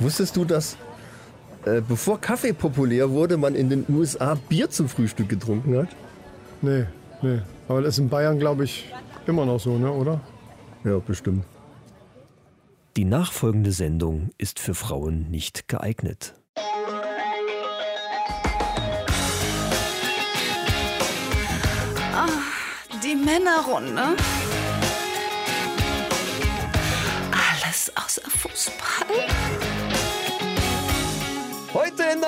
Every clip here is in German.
Wusstest du, dass äh, bevor Kaffee populär wurde, man in den USA Bier zum Frühstück getrunken hat? Nee, nee. Aber das ist in Bayern, glaube ich, immer noch so, ne, oder? Ja, bestimmt. Die nachfolgende Sendung ist für Frauen nicht geeignet. Die Männerrunde.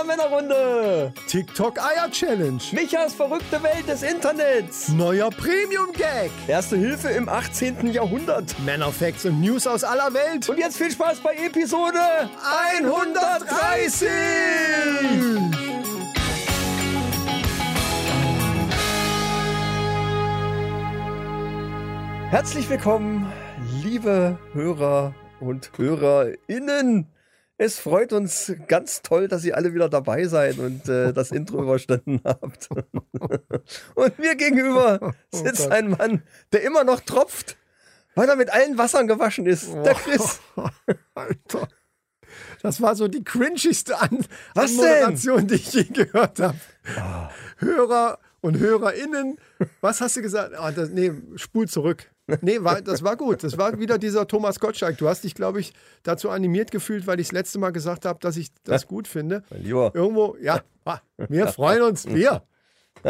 Der Männerrunde. TikTok-Eier-Challenge. Michas verrückte Welt des Internets. Neuer Premium-Gag. Erste Hilfe im 18. Jahrhundert. Männerfacts und News aus aller Welt. Und jetzt viel Spaß bei Episode 130. Herzlich willkommen, liebe Hörer und Hörerinnen. Es freut uns ganz toll, dass ihr alle wieder dabei seid und äh, das Intro überstanden habt. und mir gegenüber sitzt Gott. ein Mann, der immer noch tropft, weil er mit allen Wassern gewaschen ist. Der Chris. Alter. Das war so die cringigste An Was Anmoderation, die ich je gehört habe. Hörer und HörerInnen. Was hast du gesagt? Ah, das, nee, spul zurück. Nee, war, das war gut. Das war wieder dieser Thomas Gottschalk. Du hast dich, glaube ich, dazu animiert gefühlt, weil ich das letzte Mal gesagt habe, dass ich das gut finde. Mein Lieber. Irgendwo, ja, wir freuen uns. Wir,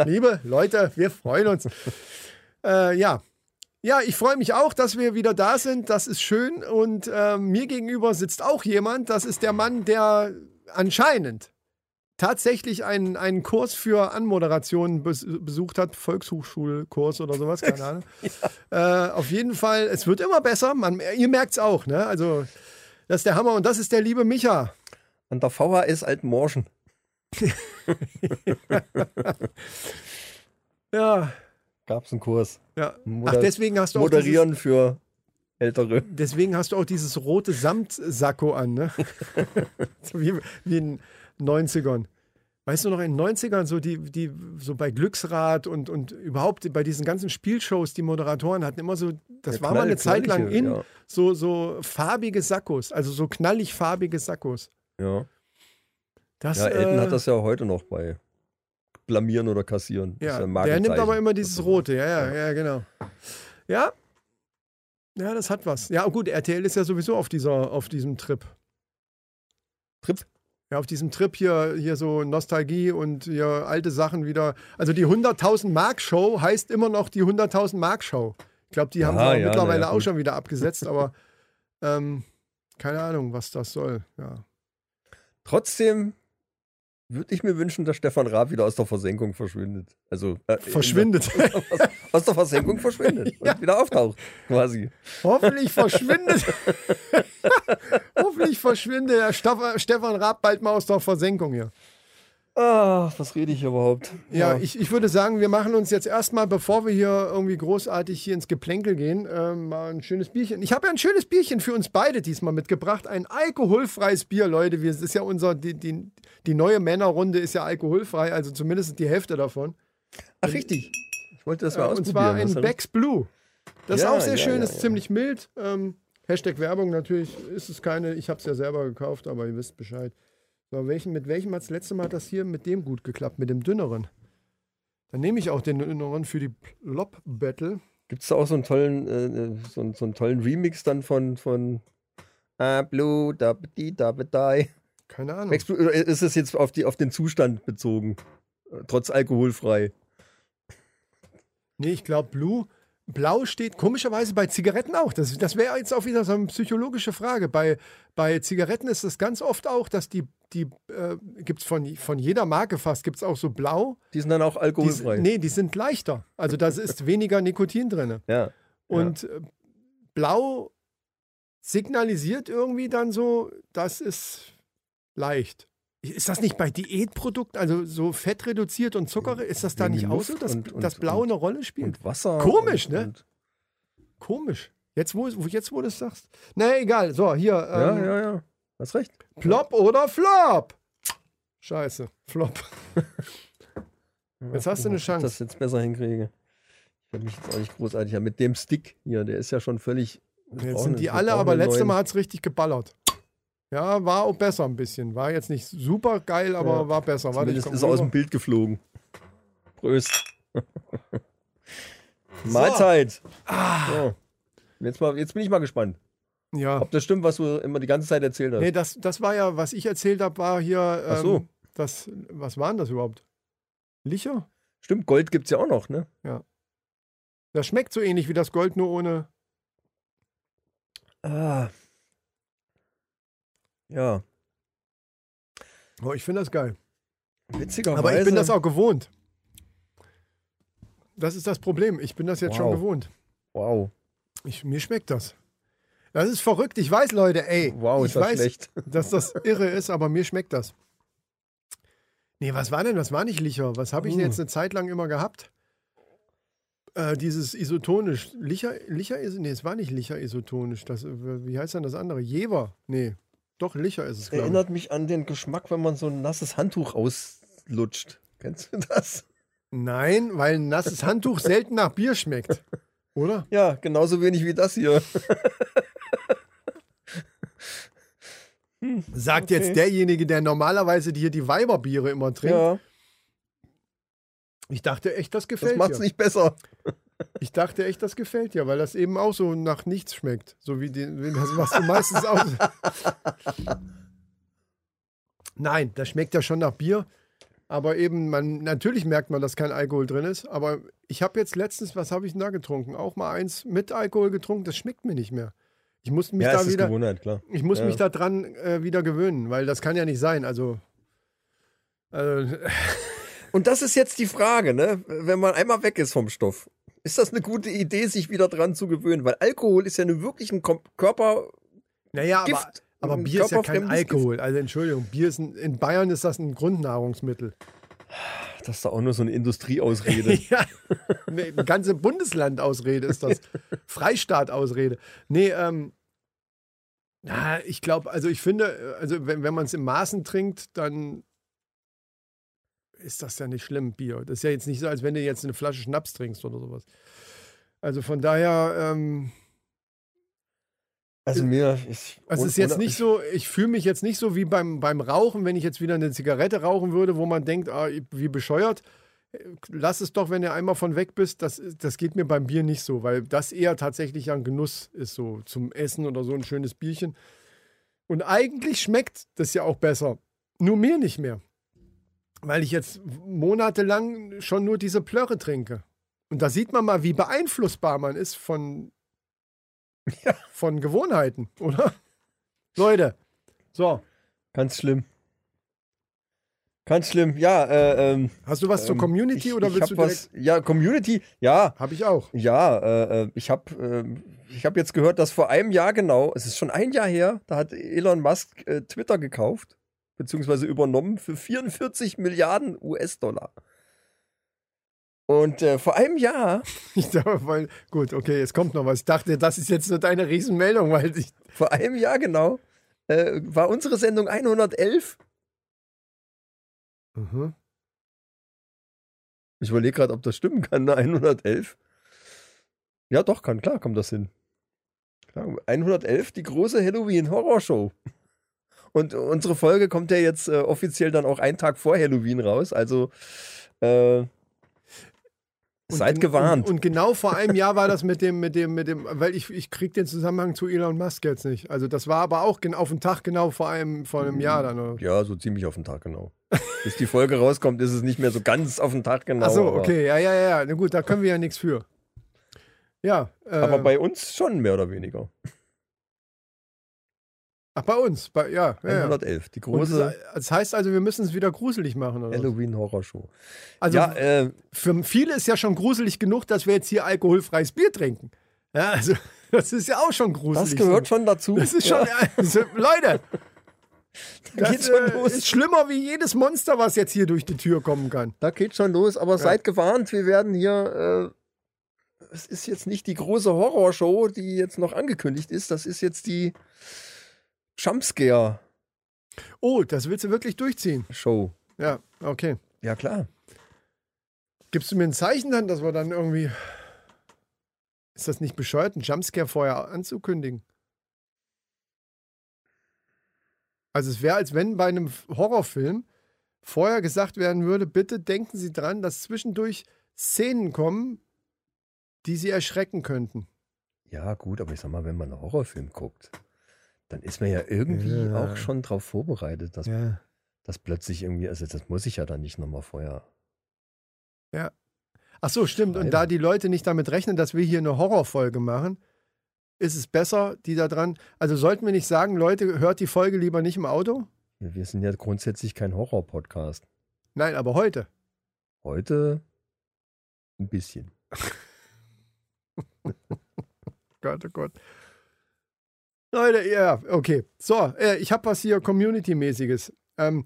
liebe Leute, wir freuen uns. Äh, ja. Ja, ich freue mich auch, dass wir wieder da sind. Das ist schön. Und äh, mir gegenüber sitzt auch jemand. Das ist der Mann, der anscheinend tatsächlich einen, einen Kurs für Anmoderation bes besucht hat. Volkshochschulkurs oder sowas, keine Ahnung. Äh, auf jeden Fall, es wird immer besser. Man, ihr merkt es auch. Ne? Also, das ist der Hammer. Und das ist der liebe Micha. An der VHS Altmorschen. Ja, Gab es einen Kurs. ja. Moder- Ach, deswegen hast du auch Moderieren für Ältere. Dieses, deswegen hast du auch dieses rote Samtsacko an, ne? so wie, wie in den 90ern. Weißt du noch, in den 90ern, so, die, die, so bei Glücksrad und, und überhaupt bei diesen ganzen Spielshows, die Moderatoren hatten immer so, das Ja, war mal eine knall- Zeit lang in, ja. so, so farbige Sakkos, also so knallig farbige Sakkos. Ja, Das, ja Elton äh, hat das ja heute noch bei Blamieren oder Kassieren. Ist Ja, der nimmt aber immer dieses Rote, ja, ja, ja, genau. Ja, ja, das hat was. Ja, gut, RTL ist ja sowieso auf, dieser, auf diesem Trip. Trip? Ja, auf diesem Trip hier, hier so Nostalgie und hier alte Sachen wieder. Also die 100.000 Mark Show heißt immer noch die 100.000 Mark Show. Ich glaube, die haben Aha, sie ja, mittlerweile ja, auch schon wieder abgesetzt, aber ähm, keine Ahnung, was das soll. Ja. Trotzdem würde ich mir wünschen, dass Stefan Raab wieder aus der Versenkung verschwindet. Also äh, Verschwindet. aus, aus der Versenkung verschwindet und wieder auftaucht, quasi. Hoffentlich verschwindet. Hoffentlich verschwindet der Stefan Raab bald mal aus der Versenkung hier. Ah, was rede ich überhaupt? Ja, ich, ich würde sagen, wir machen uns jetzt erstmal, bevor wir hier irgendwie großartig hier ins Geplänkel gehen, ähm, mal ein schönes Bierchen. Ich habe ja ein schönes Bierchen für uns beide diesmal mitgebracht. Ein alkoholfreies Bier, Leute. Wir, das ist ja unser, die, die, die neue Männerrunde ist ja alkoholfrei, also zumindest die Hälfte davon. Ach, richtig. Ich wollte das mal Äh, ausprobieren. und zwar ein Becks Blue. Das Ja, ist auch sehr ja, schön, ja, ist ja. ziemlich mild. Ähm, Hashtag Werbung natürlich ist es keine. Ich habe es ja selber gekauft, aber ihr wisst Bescheid. So, welchen, mit welchem hat das letzte Mal das hier mit dem gut geklappt? Mit dem dünneren. Dann nehme ich auch den dünneren für die Plop Battle. Gibt es da auch so einen tollen, äh, so, einen- so einen tollen Remix dann von, von Ah, Blue, da, di, da, die. Keine Ahnung. Ist es jetzt auf, die, auf den Zustand bezogen? Trotz alkoholfrei. Nee, ich glaube, Blue. Blau steht komischerweise bei Zigaretten auch. Das, das wäre jetzt auch wieder so eine psychologische Frage. Bei, bei Zigaretten ist es ganz oft auch, dass die, die äh, gibt es von, von jeder Marke fast, gibt es auch so Blau. Die sind dann auch Die, alkoholfrei. nee, die sind leichter. Also da ist weniger Nikotin drin. Ja. Und äh, Blau signalisiert irgendwie dann so, das ist leicht. Ist das nicht bei Diätprodukten, also so fettreduziert und Zucker, ist das da nicht auch so, dass und- und- das Blau eine Rolle spielt? Und Wasser. Komisch, und, ne? Komisch. Jetzt wo, jetzt, wo du es sagst. Naja, egal. So, hier. ja, Ähm, ja, ja. Hast recht. Plop oder Flop? Scheiße, Flop. Jetzt hast du eine Ob ich Chance. das jetzt besser hinkriege. Ich habe mich jetzt auch nicht großartig. Ja, mit dem Stick hier, der ist ja schon völlig. Jetzt sind die alle, aber letztes Mal hat es richtig geballert. Ja, war auch besser ein bisschen. War jetzt nicht super geil, aber Ja. war besser. Warte, ist er aus rüber. dem Bild geflogen. Prost. Mahlzeit. So. Jetzt, mal, jetzt bin ich mal gespannt, Ja. ob das stimmt, was du immer die ganze Zeit erzählt hast. Nee, das, das war ja, was ich erzählt habe, war hier. Ähm, Ach so. Das, was war denn das überhaupt? Licher? Stimmt, Gold gibt es ja auch noch, ne? Das schmeckt so ähnlich wie das Gold, nur ohne. Ah. Ja, Oh, ich finde das geil. witzigerweise. Aber ich bin das auch gewohnt. Das ist das Problem. Ich bin das jetzt schon Wow. gewohnt. Wow, Ich, mir schmeckt das. Das ist verrückt. Ich weiß, Leute, ey. wow, ich das weiß, schlecht. dass das irre ist, aber mir schmeckt das. Nee, was war denn? Das war nicht Licher. Was habe ich denn jetzt eine Zeit lang immer gehabt? Äh, dieses isotonisch. Licher, Licher ist. Nee, es war nicht Licher isotonisch. Das, äh, wie heißt denn das andere? Jever. Nee. Doch, Licher ist es, glaube. Erinnert mich an den Geschmack, wenn man so ein nasses Handtuch auslutscht. Kennst du das? Nein, weil ein nasses Handtuch selten nach Bier schmeckt. Oder? Ja, genauso wenig wie das hier. Sagt Okay. jetzt derjenige, der normalerweise hier die Weiberbiere immer trinkt. Ja, Ich dachte echt, das das gefällt macht's dir. nicht besser. Ich dachte echt, das gefällt dir, weil das eben auch so nach nichts schmeckt. So wie, wie das, was du meistens aus. Nein, das schmeckt ja schon nach Bier. Aber eben, man, natürlich merkt man, dass kein Alkohol drin ist. Aber ich habe jetzt letztens, was habe ich denn da getrunken? Auch mal eins mit Alkohol getrunken, das schmeckt mir nicht mehr. Ich muss mich Ja, da wieder. Gewohnheit, klar. Ich muss Ja. mich daran äh, wieder gewöhnen, weil das kann ja nicht sein. Also. Äh, Und das ist jetzt die Frage, ne? Wenn man einmal weg ist vom Stoff, ist das eine gute Idee, sich wieder dran zu gewöhnen? Weil Alkohol ist ja nun wirklich ein Körper. naja, aber, Gift. aber Ein Bier ist ja kein Alkohol. Also Entschuldigung, Bier ist ein, in Bayern ist das ein Grundnahrungsmittel. Das ist doch auch nur so eine Industrieausrede. ja, nee, eine ganze Bundesland-Ausrede ist das. Freistaat-Ausrede. Nee, ähm, na, ich glaube, also ich finde, also wenn, wenn man es in Maßen trinkt, dann ist das ja nicht schlimm, Bier. Das ist ja jetzt nicht so, als wenn du jetzt eine Flasche Schnaps trinkst oder sowas. Also von daher, ähm, Also mir ist. also es ist jetzt nicht so, ich fühle mich jetzt nicht so wie beim, beim Rauchen, wenn ich jetzt wieder eine Zigarette rauchen würde, wo man denkt, ah, wie bescheuert. Lass es doch, wenn du einmal von weg bist. Das, das geht mir beim Bier nicht so, weil das eher tatsächlich ein Genuss ist, so zum Essen oder so ein schönes Bierchen. Und eigentlich schmeckt das ja auch besser. Nur mir nicht mehr. Weil ich jetzt monatelang schon nur diese Plörre trinke. Und da sieht man mal, wie beeinflussbar man ist von, von Gewohnheiten, oder? Leute, so, Ganz schlimm. Ganz schlimm. Ja, äh, ähm. hast du was zur ähm, Community ich, oder ich willst du was? Ja, Community. Ja, Habe ich auch. Ja, äh, äh, ich habe äh, ich hab jetzt gehört, dass vor einem Jahr genau, es ist schon ein Jahr her, da hat Elon Musk äh, Twitter gekauft, beziehungsweise übernommen für 44 Milliarden US-Dollar. Und äh, vor einem Jahr, Ich dachte, weil, gut, okay, jetzt kommt noch was. Ich dachte, das ist jetzt nur deine Riesenmeldung, weil ich. vor einem Jahr genau, äh, war unsere Sendung 111. Mhm. Ich überlege gerade, ob das stimmen kann, ne? 111. Ja, doch, kann, klar, kommt das hin. Klar, 111, die große Halloween-Horrorshow. Und unsere Folge kommt ja jetzt äh, offiziell dann auch einen Tag vor Halloween raus. Also äh, Und seid gen- gewarnt. Und, und genau vor einem Jahr war das mit dem, mit dem, mit dem, weil ich, ich krieg den Zusammenhang zu Elon Musk jetzt nicht. Also das war aber auch auf den Tag genau vor einem, vor einem Jahr dann. Oder? ja, so ziemlich auf den Tag genau. Bis die Folge rauskommt, ist es nicht mehr so ganz auf den Tag genau. Ach so, aber- okay, ja, ja, ja. Na gut, da können wir ja nichts für. Ja. Äh, Aber bei uns schon mehr oder weniger. Ach, bei uns, bei, ja. ja, ja. 111, die Und große das, das heißt also, wir müssen es wieder gruselig machen. Halloween-Horrorshow. Also ja, äh, für viele ist ja schon gruselig genug, dass wir jetzt hier alkoholfreies Bier trinken. Ja, also das ist ja auch schon gruselig. das gehört schon dazu. Das ist schon, also, Leute, Da das geht's schon äh, los. ist schlimmer wie jedes Monster, was jetzt hier durch die Tür kommen kann. Da geht schon los, aber seid gewarnt, wir werden hier. Äh, es ist jetzt nicht die große Horrorshow, die jetzt noch angekündigt ist. Das ist jetzt die Jumpscare-Show. Oh, das willst du wirklich durchziehen? Ja, okay. Ja, klar. Gibst du mir ein Zeichen dann, dass wir dann irgendwie. Ist das nicht bescheuert, einen Jumpscare vorher anzukündigen? Also es wäre, als wenn bei einem Horrorfilm vorher gesagt werden würde, bitte denken Sie dran, dass zwischendurch Szenen kommen, die Sie erschrecken könnten. Ja, gut, aber ich sag mal, wenn man einen Horrorfilm guckt, dann ist man ja irgendwie Ja. auch schon darauf vorbereitet, dass, Ja. dass plötzlich irgendwie, also das muss ich ja dann nicht nochmal vorher. Ach so, stimmt. Und da die Leute nicht damit rechnen, dass wir hier eine Horrorfolge machen, ist es besser, die da dran. Also sollten wir nicht sagen, Leute, hört die Folge lieber nicht im Auto? Wir wir sind ja grundsätzlich kein Horror-Podcast. Nein, aber heute. Heute ein bisschen. Gott, oh Gott. Leute, ja, okay. So, äh, ich habe was hier Community-mäßiges. Ähm,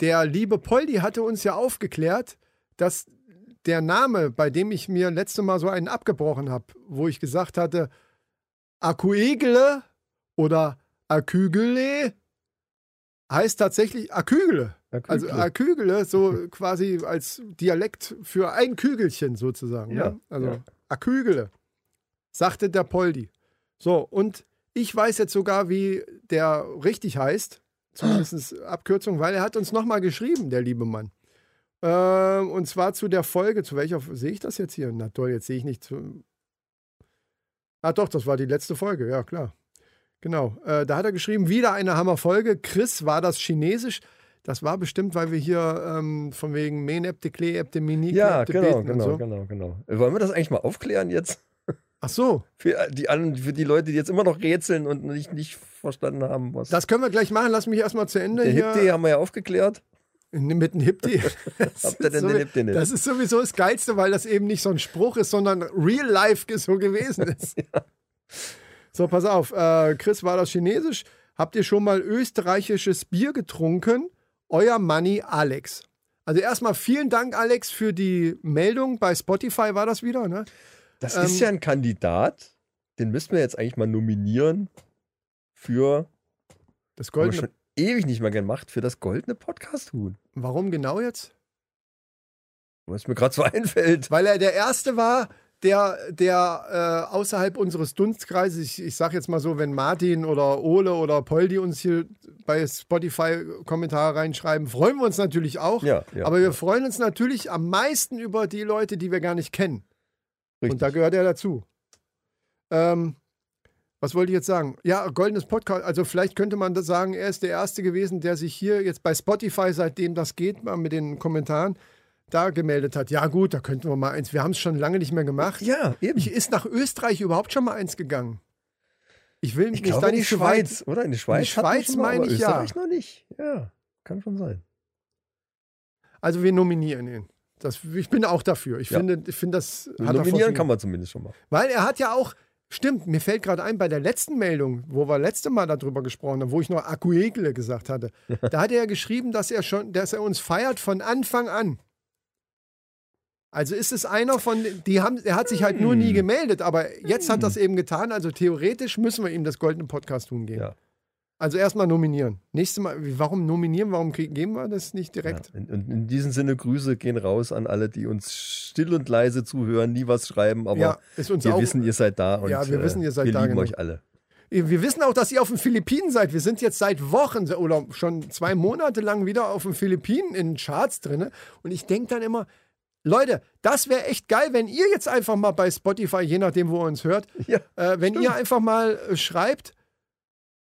der liebe Poldi hatte uns ja aufgeklärt, dass der Name, bei dem ich mir letzte Mal so einen abgebrochen habe, wo ich gesagt hatte, Akuegele oder Akügele, heißt tatsächlich Akügele. Also Akügle. Akügele, so quasi als Dialekt für ein Kügelchen sozusagen. Ja, ne? Also ja. Akügele, sagte der Poldi. So, und ich weiß jetzt sogar, wie der richtig heißt, zumindest Abkürzung, weil er hat uns nochmal geschrieben, der liebe Mann. Ähm, und zwar zu der Folge, zu welcher, sehe ich das jetzt hier? Na toll, jetzt sehe ich nicht. Zu, ah doch, das war die letzte Folge, ja klar. Genau, äh, da hat er geschrieben, wieder eine Hammerfolge. Chris, war das Chinesisch? Das war bestimmt, weil wir hier ähm, von wegen Menepte, Kleepte, Mini, Ja, genau, genau, so. genau, genau. Wollen wir das eigentlich mal aufklären jetzt? Ach so, Für die, anderen- für die Leute, die jetzt immer noch rätseln und nicht, nicht verstanden haben, was. das können wir gleich machen. Lass mich erstmal zu Ende der hier. Hip-Day haben wir ja aufgeklärt. Mit einem. Das Habt ihr denn so- den Hip-Day nicht? Das ist sowieso das Geilste, weil das eben nicht so ein Spruch ist, sondern real life so gewesen ist. So, pass auf. Äh, Chris, war das Chinesisch? Habt ihr schon mal österreichisches Bier getrunken? Euer Manni Alex. Also erstmal vielen Dank, Alex, für die Meldung. Bei Spotify war das wieder, ne? Das Ähm, ist ja ein Kandidat, den müssten wir jetzt eigentlich mal nominieren für, Das haben wir Goldene. schon ewig nicht mehr gemacht, für das goldene Podcast-Huhn. Warum genau jetzt? Was mir gerade so einfällt. Weil er der Erste war, der, der äh, außerhalb unseres Dunstkreises, ich, ich sag jetzt mal so, wenn Martin oder Ole oder Poldi uns hier bei Spotify Kommentare reinschreiben, freuen wir uns natürlich auch. Ja, ja. aber wir freuen uns natürlich am meisten über die Leute, die wir gar nicht kennen. Richtig. Und da gehört er dazu. Ähm, was wollte ich jetzt sagen? Ja, goldenes Podcast. Also vielleicht könnte man sagen, er ist der Erste gewesen, der sich hier jetzt bei Spotify, seitdem das geht, mal mit den Kommentaren, da gemeldet hat. Ja gut, da könnten wir mal eins. Wir haben es schon lange nicht mehr gemacht. ja, eben. Ich, ist nach Österreich überhaupt schon mal eins gegangen? Ich will Ich mich glaube in die nicht weit- Schweiz, oder? In die Schweiz, hatten wir Schweiz mal, meine aber ich, ja. Österreich noch nicht. Ja, kann schon sein. Also wir nominieren ihn. Das, ich bin auch dafür. Ich Ja. finde, ich finde, das er Nominieren kann man zumindest schon mal. Weil er hat ja auch, stimmt, mir fällt gerade ein, bei der letzten Meldung, wo wir letzte Mal darüber gesprochen haben, wo ich noch Akuegle gesagt hatte, da hat er ja geschrieben, dass er schon, dass er uns feiert von Anfang an. Also ist es einer von, die haben, er hat sich halt nur Hm. nie gemeldet, aber jetzt hat das eben getan. Also theoretisch müssen wir ihm das goldene Podcast tun geben. Ja. Also erstmal nominieren. Nächstes Mal, warum nominieren? Warum geben wir das nicht direkt? Ja. Und in, in diesem Sinne Grüße gehen raus an alle, die uns still und leise zuhören, nie was schreiben, aber Ja, wir auch. wissen, ihr seid da und Ja, wir wissen, ihr seid wir da, lieben genau. euch alle. Wir wissen auch, dass ihr auf den Philippinen seid. Wir sind jetzt seit Wochen oder schon zwei Monate lang wieder auf den Philippinen in den Charts drin. Und ich denke dann immer, Leute, das wäre echt geil, wenn ihr jetzt einfach mal bei Spotify, je nachdem, wo ihr uns hört, Ja, äh, wenn ihr einfach mal äh, schreibt,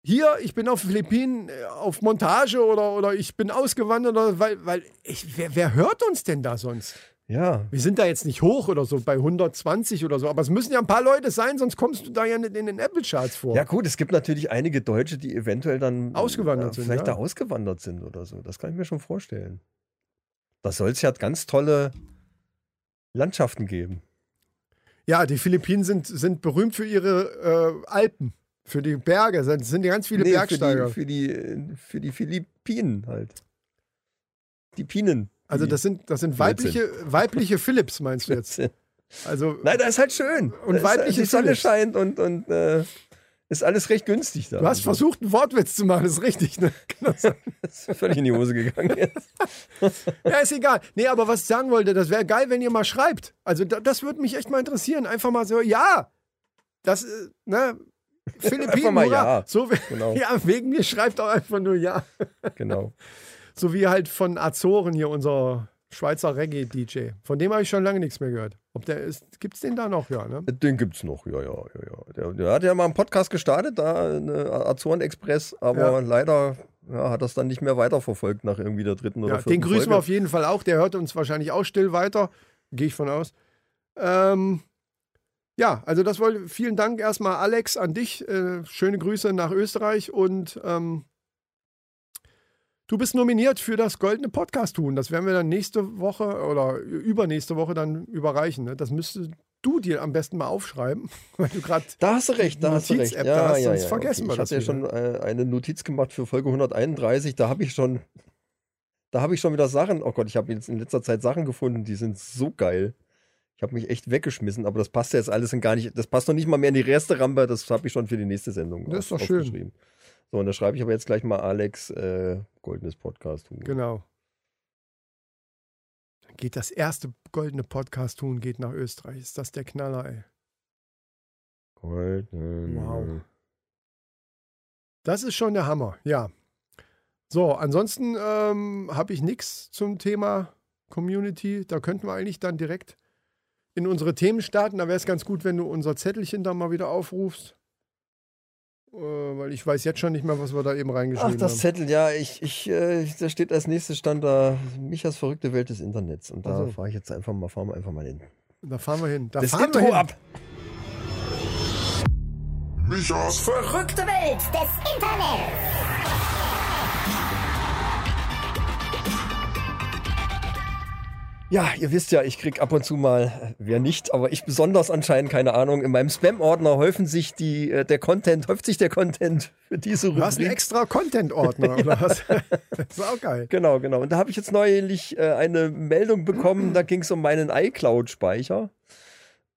hier, ich bin auf Philippinen äh, auf Montage oder, oder ich bin ausgewandert, oder, weil, weil ich, wer, wer hört uns denn da sonst? ja. Wir sind da jetzt nicht hoch oder so bei 120 oder so, aber es müssen ja ein paar Leute sein, sonst kommst du da ja nicht in den Apple Charts vor. Ja gut, es gibt natürlich einige Deutsche, die eventuell dann Ausgewandert äh, sind, vielleicht ja. da ausgewandert sind oder so. Das kann ich mir schon vorstellen. Da soll es ja ganz tolle Landschaften geben. Ja, die Philippinen sind, sind berühmt für ihre äh, Alpen, für die Berge. Es sind ganz viele Nee, Bergsteiger. Für die, für, die, für die Philippinen halt. Die Pinen. also das sind, das sind weibliche, weibliche Philips, meinst du jetzt? Also Nein, da ist halt schön. Und Da ist, weibliche Die Sonne scheint und, und äh, ist alles recht günstig da. du hast versucht, einen Wortwitz zu machen, das ist richtig. Ne? Das? Das ist völlig in die Hose gegangen jetzt. ja, ist egal. Nee, aber was ich sagen wollte, das wäre geil, wenn ihr mal schreibt. Also da, das würde mich echt mal interessieren. Einfach mal so, ja, das, äh, ne, Philippinen, mal hurra. ja. So, Genau. ja, wegen mir schreibt auch einfach nur ja. Genau. So wie halt von Azoren hier, unser Schweizer Reggae-DJ. Von dem habe ich schon lange nichts mehr gehört. Ob der ist, gibt es den da noch? Ja, ne? Den gibt's noch, ja, ja, ja, ja. Der, der hat ja mal einen Podcast gestartet, da eine Azoren Express, aber Ja. leider ja, hat das dann nicht mehr weiterverfolgt nach irgendwie der dritten oder Ja, vierten den grüßen Folge. wir auf jeden Fall auch. Der hört uns wahrscheinlich auch still weiter. Gehe ich von aus. Ähm, ja, also das wollte. Vielen Dank erstmal, Alex, an dich. Äh, schöne Grüße nach Österreich und ähm, du bist nominiert für das goldene Podcast tun. Das werden wir dann nächste Woche oder übernächste Woche dann überreichen. Ne? Das müsstest du dir am besten mal aufschreiben, weil du gerade Da hast du recht, da hast du recht. Da hast, sonst ja. vergessen wir ich das hatte ja wieder. schon äh, eine Notiz gemacht für Folge 131, da habe ich schon, da habe ich schon wieder Sachen, oh Gott, ich habe jetzt in letzter Zeit Sachen gefunden, die sind so geil. Ich habe mich echt weggeschmissen, aber das passt ja jetzt alles in gar nicht, das passt noch nicht mal mehr in die erste Rampe, das habe ich schon für die nächste Sendung Das ist doch schön. So, und da schreibe ich aber jetzt gleich mal Alex äh, Goldenes Podcast. Genau. Dann geht das erste goldene Podcast tun, geht nach Österreich. Ist das der Knaller, ey. Golden. Wow. Das ist schon der Hammer, ja. So, ansonsten ähm, habe ich nichts zum Thema Community. Da könnten wir eigentlich dann direkt in unsere Themen starten. Da wäre es ganz gut, wenn du unser Zettelchen da mal wieder aufrufst. Äh, weil ich weiß jetzt schon nicht mehr, was wir da eben Ach, reingeschrieben das haben. Zettel, ja, ich, ich, äh, da steht als nächstes stand da Michas verrückte Welt des Internets. Und da Ach so. fahre ich jetzt einfach mal, fahren wir einfach mal hin. Da fahren wir hin. Da Das fahren wir Intro hin. ab! Michas Verrückte Welt des Internets. Ja, ihr wisst ja, ich krieg ab und zu mal, äh, wer nicht, aber ich besonders anscheinend, keine Ahnung, in meinem Spam-Ordner häufen sich die, äh, der Content, häuft sich der Content für diese Du hast einen Rubrik. extra Content-Ordner, oder was? Das ist auch geil. Genau, genau. Und da habe ich jetzt neulich äh, eine Meldung bekommen, da ging es um meinen iCloud-Speicher.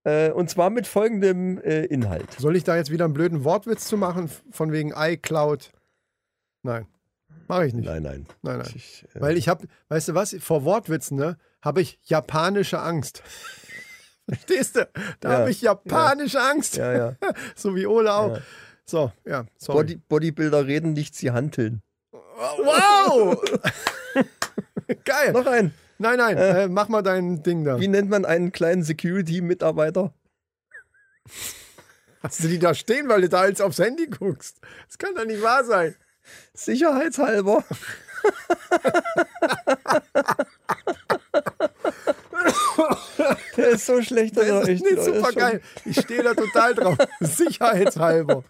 Äh, und zwar mit folgendem äh, Inhalt. Soll ich da jetzt wieder einen blöden Wortwitz zu machen, von wegen iCloud? Nein, mache ich nicht. Nein, nein. Nein, nein. Ich, äh, Weil ich habe, weißt du was, vor Wortwitzen, ne, habe ich japanische Angst. Verstehst du? Da Ja, habe ich japanische Angst. ja, ja. So wie Ole auch. Ja. So, ja. Body, Bodybuilder reden nicht, sie handeln. Wow! Geil. Noch ein. Nein, nein, äh, mach mal dein Ding da. Wie nennt man einen kleinen Security-Mitarbeiter? Hast du die da stehen, weil du da jetzt aufs Handy guckst? Das kann doch nicht wahr sein. Sicherheitshalber. Der ist so schlecht, dass Das er ist echt nicht super geil. Ich stehe da total drauf. Sicherheitshalber.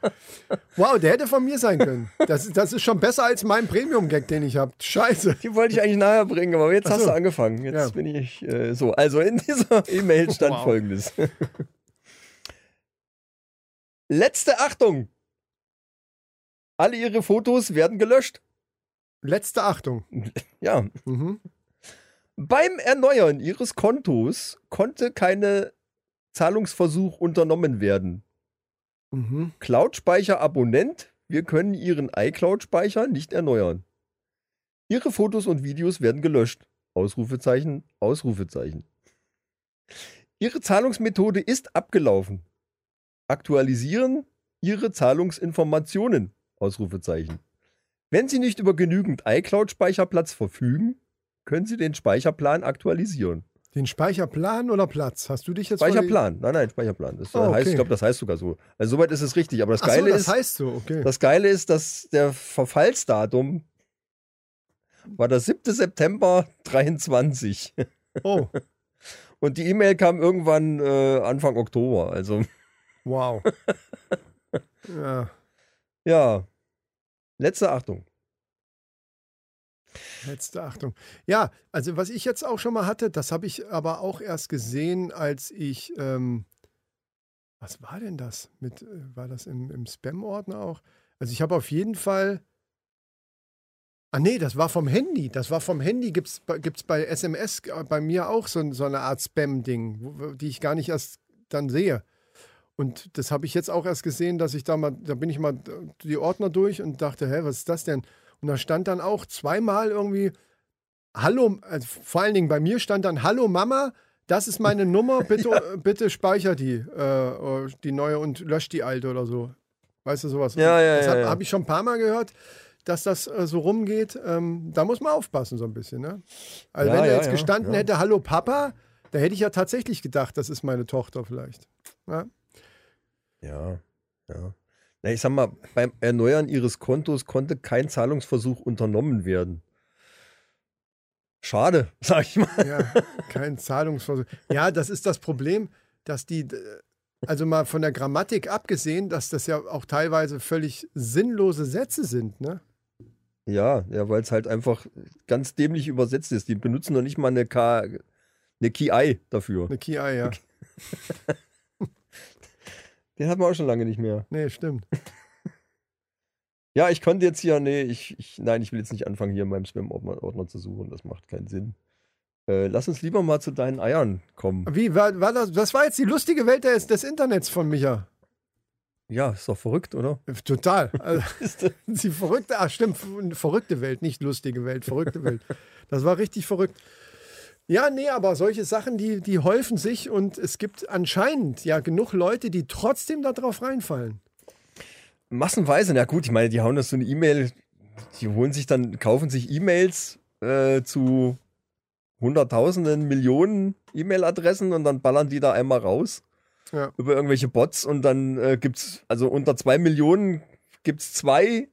Wow, der hätte von mir sein können. Das, das ist schon besser als mein Premium-Gag, den ich habe. Scheiße. Die wollte ich eigentlich nachher bringen, aber jetzt Ach hast so. du angefangen. Jetzt Ja. bin ich äh, so. Also in dieser E-Mail stand Wow. folgendes. Letzte Achtung! Alle ihre Fotos werden gelöscht. Letzte Achtung. Ja. Mhm. Beim Erneuern ihres Kontos konnte keine Zahlungsversuch unternommen werden. Mhm. Cloud-Speicher-Abonnent, wir können Ihren iCloud-Speicher nicht erneuern. Ihre Fotos und Videos werden gelöscht. Ausrufezeichen, Ausrufezeichen. Ihre Zahlungsmethode ist abgelaufen. Aktualisieren Ihre Zahlungsinformationen. Ausrufezeichen. Wenn Sie nicht über genügend iCloud-Speicherplatz verfügen, können Sie den Speicherplan aktualisieren. Den Speicherplan oder Platz? Hast du dich jetzt Speicherplan, nein, nein, Speicherplan. Das äh, Oh, okay. heißt, ich glaube, das heißt sogar so. Also soweit ist es richtig. Aber das Ach so, Geile das ist, heißt so, okay. das Geile ist, dass der Verfallsdatum war der 7. September 23. Oh, Und die E-Mail kam irgendwann äh, Anfang Oktober. Also, wow. Ja, ja. Letzte Achtung. Letzte Achtung. Ja, also was ich jetzt auch schon mal hatte, das habe ich aber auch erst gesehen, als ich, ähm, was war denn das? Mit, äh, war das im, im Spam-Ordner auch? Also ich habe auf jeden Fall, ah nee, das war vom Handy. Das war vom Handy, gibt es bei SMS äh, bei mir auch so, so eine Art Spam-Ding, die ich gar nicht erst dann sehe. Und das habe ich jetzt auch erst gesehen, dass ich da mal, da bin ich mal die Ordner durch und dachte, hä, was ist das denn? Und da stand dann auch zweimal irgendwie, Hallo, also vor allen Dingen bei mir stand dann, Hallo Mama, das ist meine Nummer, bitte, bitte speicher die, äh, die neue und lösch die alte oder so. Weißt du, sowas. Ja, ja, das ja, habe ja. hab ich schon ein paar Mal gehört, dass das äh, so rumgeht. Ähm, da muss man aufpassen so ein bisschen. Ne? Also Ja, wenn er ja, jetzt ja, gestanden ja. hätte, hallo Papa, da hätte ich ja tatsächlich gedacht, das ist meine Tochter vielleicht. Ja? Ja, ja. Na, ich sag mal, beim Erneuern ihres Kontos konnte kein Zahlungsversuch unternommen werden. Schade, sag ich mal. Ja, kein Zahlungsversuch. Ja, das ist das Problem, dass die, also mal von der Grammatik abgesehen, dass das ja auch teilweise völlig sinnlose Sätze sind, ne? Ja, ja, weil es halt einfach ganz dämlich übersetzt ist. Die benutzen noch nicht mal eine K, eine KI dafür. Eine KI, ja. Den hat man auch schon lange nicht mehr. Nee, stimmt. Ja, ich konnte jetzt hier, nee, ich, ich, nein, ich will jetzt nicht anfangen, hier in meinem Spam-Ordner Ordner zu suchen. Das macht keinen Sinn. Äh, lass uns lieber mal zu deinen Eiern kommen. Wie, war, war das, das war jetzt die lustige Welt des, des Internets von Micha. Ja, ist doch verrückt, oder? Total. Also, die verrückte, ach stimmt, verrückte Welt, nicht lustige Welt, verrückte Welt. Das war richtig verrückt. Ja, nee, aber solche Sachen, die, die häufen sich und es gibt anscheinend ja genug Leute, die trotzdem darauf reinfallen. Massenweise, na gut, ich meine, die hauen das so eine E-Mail, die holen sich dann, kaufen sich E-Mails äh, zu hunderttausenden, Millionen E-Mail-Adressen und dann ballern die da einmal raus Ja. über irgendwelche Bots und dann äh, gibt's, also unter zwei Millionen gibt's zwei,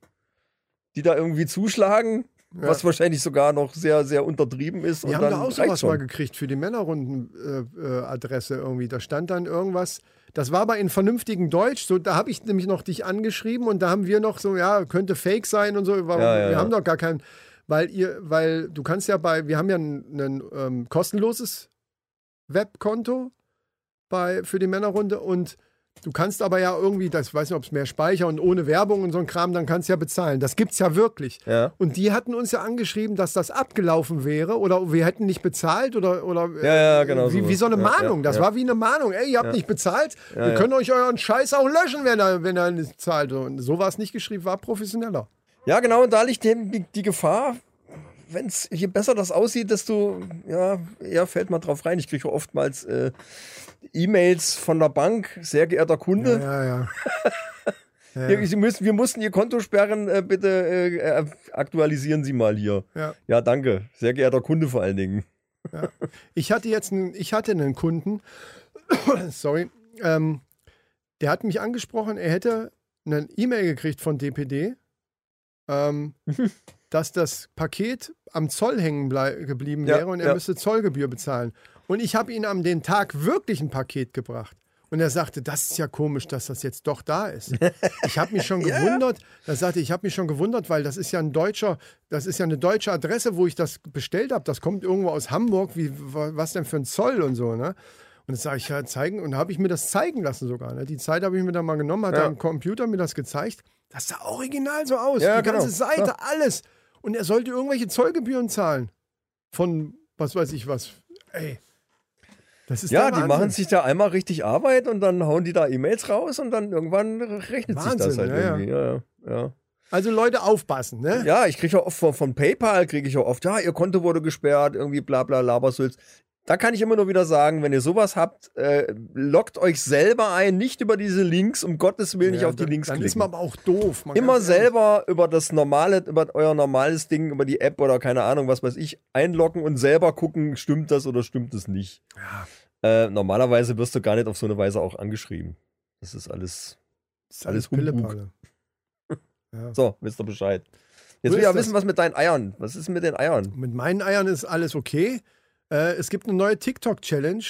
die da irgendwie zuschlagen, was wahrscheinlich sogar noch sehr, sehr untertrieben ist. Wir haben da auch sowas schon. mal gekriegt für die Männerrunden-Adresse irgendwie. Da stand dann irgendwas. Das war aber in vernünftigem Deutsch. So, da habe ich nämlich noch dich angeschrieben und da haben wir noch so, ja, könnte Fake sein und so. Warum, Ja, ja, wir ja. haben doch gar keinen, weil ihr, weil du kannst ja bei, wir haben ja ein, ein ähm, kostenloses Webkonto bei, für die Männerrunde und du kannst aber ja irgendwie, das ich weiß nicht, ob es mehr Speicher und ohne Werbung und so ein Kram, dann kannst du ja bezahlen. Das gibt's ja wirklich. Ja. Und die hatten uns ja angeschrieben, dass das abgelaufen wäre oder wir hätten nicht bezahlt oder, oder Ja, ja, genau wie, sowas. wie so eine Ja, Mahnung. das war wie eine Mahnung. Ey, ihr habt nicht bezahlt, wir können euch euren Scheiß auch löschen, wenn er, wenn er nicht zahlt. Und so war es nicht geschrieben, war professioneller. Ja, genau, und da liegt eben die, die Gefahr, wenn es, je besser das aussieht, desto ja, eher fällt man drauf rein. Ich kriege oftmals äh, E-Mails von der Bank, sehr geehrter Kunde. Ja, ja. ja. Hier, Sie müssen, wir mussten Ihr Konto sperren, äh, bitte äh, äh, aktualisieren Sie mal hier. Ja. Ja, danke. Sehr geehrter Kunde vor allen Dingen. Ich hatte jetzt einen, ich hatte einen Kunden, sorry, ähm, der hat mich angesprochen, er hätte eine E-Mail gekriegt von DPD, ähm, dass das Paket am Zoll hängen geblieben Ja, wäre und er ja. müsste Zollgebühr bezahlen. Und ich habe ihm am den Tag wirklich ein Paket gebracht. Und er sagte, das ist ja komisch, dass das jetzt doch da ist. Ich habe mich schon gewundert. Er sagte, ich habe mich schon gewundert, weil das ist ja ein deutscher, das ist ja eine deutsche Adresse, wo ich das bestellt habe. Das kommt irgendwo aus Hamburg. Wie, wa- was denn für ein Zoll und so, ne? Und das sage ich ja zeigen und habe ich mir das zeigen lassen sogar. Ne? Die Zeit habe ich mir dann mal genommen, hat Ja. er am Computer mir das gezeigt. Das sah original so aus. Ja, die ganze genau, Seite, klar. alles. Und er sollte irgendwelche Zollgebühren zahlen. Von was weiß ich was. Ey. Ja, die Wahnsinn. machen sich da einmal richtig Arbeit und dann hauen die da E-Mails raus und dann irgendwann rechnet sich das Wahnsinn, halt ja, irgendwie. Ja, ja. Also Leute aufpassen, ne? Ja, ich kriege ja oft von, von PayPal, kriege ich auch oft, ja, ihr Konto wurde gesperrt, irgendwie bla bla Labersülz. Da kann ich immer nur wieder sagen, wenn ihr sowas habt, äh, loggt euch selber ein, nicht über diese Links, um Gottes Willen nicht Ja, auf die dann- Links Dann klicken. ist man aber auch doof. Immer selber über das normale, über euer normales Ding, über die App oder keine Ahnung, was weiß ich, einloggen und selber gucken, stimmt das oder stimmt es nicht. Äh, normalerweise wirst du gar nicht auf so eine Weise auch angeschrieben. Das ist alles. Das ist alles alles Humbug. Pillepalle. Ja. So, wisst ihr Bescheid. Jetzt will ich ja wissen, was mit deinen Eiern. Was ist mit den Eiern? Mit meinen Eiern ist alles okay. Äh, es gibt eine neue TikTok-Challenge.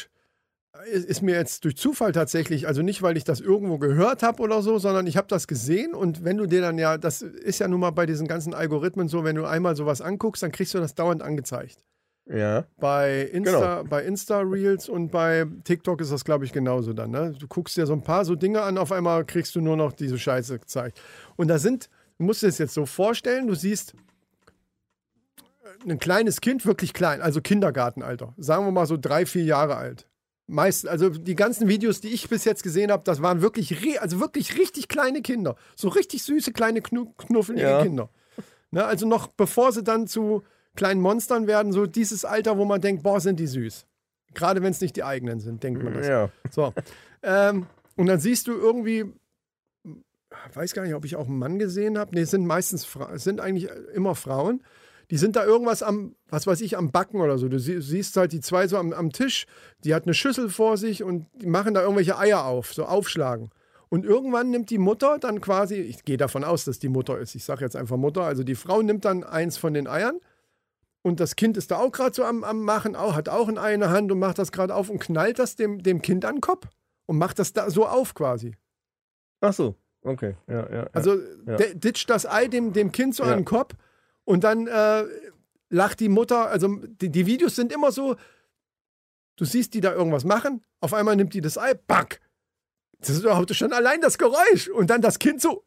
Ist mir jetzt durch Zufall tatsächlich, also nicht, weil ich das irgendwo gehört habe oder so, sondern ich habe das gesehen und wenn du dir dann ja, das ist ja nun mal bei diesen ganzen Algorithmen so, wenn du einmal sowas anguckst, dann kriegst du das dauernd angezeigt. Ja. Bei Genau. Insta, bei Insta-Reels und bei TikTok ist das, glaube ich, genauso dann. Ne? Du guckst dir so ein paar so Dinge an, auf einmal kriegst du nur noch diese Scheiße gezeigt. Und da sind, du musst dir das jetzt so vorstellen, du siehst ein kleines Kind, wirklich klein, also Kindergartenalter. Sagen wir mal so drei, vier Jahre alt. Meist, also die ganzen Videos, die ich bis jetzt gesehen habe, das waren wirklich, also wirklich richtig kleine Kinder. So richtig süße, kleine, knu knuffelige Ja. Kinder. Ne, also noch bevor sie dann zu kleinen Monstern werden, so dieses Alter, wo man denkt, boah, sind die süß. Gerade wenn es nicht die eigenen sind, denkt man das. Ja. So. Ähm, und dann siehst du irgendwie, weiß gar nicht, ob ich auch einen Mann gesehen habe. Nee, es sind meistens, es sind eigentlich immer Frauen. Die sind da irgendwas am, was weiß ich, am Backen oder so. Du sie- siehst halt die zwei so am, am Tisch, die hat eine Schüssel vor sich und die machen da irgendwelche Eier auf, so aufschlagen. Und irgendwann nimmt die Mutter dann quasi, ich gehe davon aus, dass die Mutter ist, ich sage jetzt einfach Mutter, also die Frau nimmt dann eins von den Eiern und das Kind ist da auch gerade so am, am Machen, auch, hat auch ein Ei in der Hand und macht das gerade auf und knallt das dem, dem Kind an den Kopf und macht das da so auf quasi. Ach so, okay. Ja, ja. Also Ja. ditcht das Ei dem, dem Kind so Ja. an den Kopf und dann äh, lacht die Mutter. Also die, die Videos sind immer so, du siehst die da irgendwas machen, auf einmal nimmt die das Ei, back. Das ist überhaupt schon allein das Geräusch. Und dann das Kind so,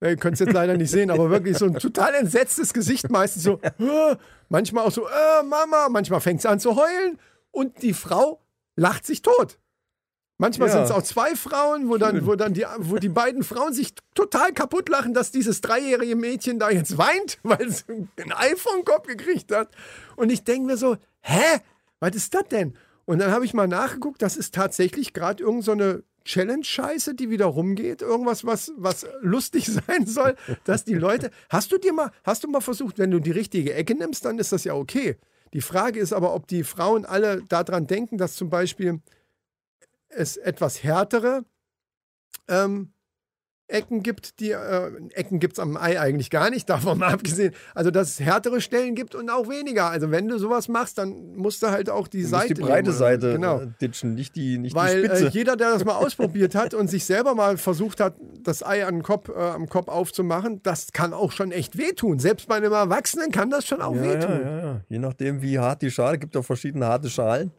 ihr könnt es jetzt leider nicht sehen, aber wirklich so ein total entsetztes Gesicht meistens so, äh, manchmal auch so, äh, Mama, manchmal fängt es an zu heulen und die Frau lacht sich tot. Manchmal Ja. sind es auch zwei Frauen, wo dann, wo dann die, wo die beiden Frauen sich total kaputt lachen, dass dieses dreijährige Mädchen da jetzt weint, weil es ein Ei vom Kopf gekriegt hat. Und ich denke mir so, hä? Was ist das denn? Und dann habe ich mal nachgeguckt, das ist tatsächlich gerade irgend so Challenge-Scheiße, die wieder rumgeht. Irgendwas, was, was lustig sein soll, dass die Leute. Hast du dir mal, hast du mal versucht, wenn du die richtige Ecke nimmst, dann ist das ja okay. Die Frage ist aber, ob die Frauen alle daran denken, dass zum Beispiel es etwas härtere ähm, Ecken gibt, die äh, Ecken gibt es am Ei eigentlich gar nicht, davon mal abgesehen. Also dass es härtere Stellen gibt und auch weniger. Also wenn du sowas machst, dann musst du halt auch die Du Seite die breite nehmen. Seite Genau. äh, ditchen, nicht die, nicht Weil die Spitze. äh, jeder, der das mal ausprobiert hat und sich selber mal versucht hat, das Ei an Kopf, äh, am Kopf aufzumachen, das kann auch schon echt wehtun. Selbst bei einem Erwachsenen kann das schon auch ja, wehtun. ja, ja, ja. Je nachdem, wie hart die Schale, gibt auch verschiedene harte Schalen.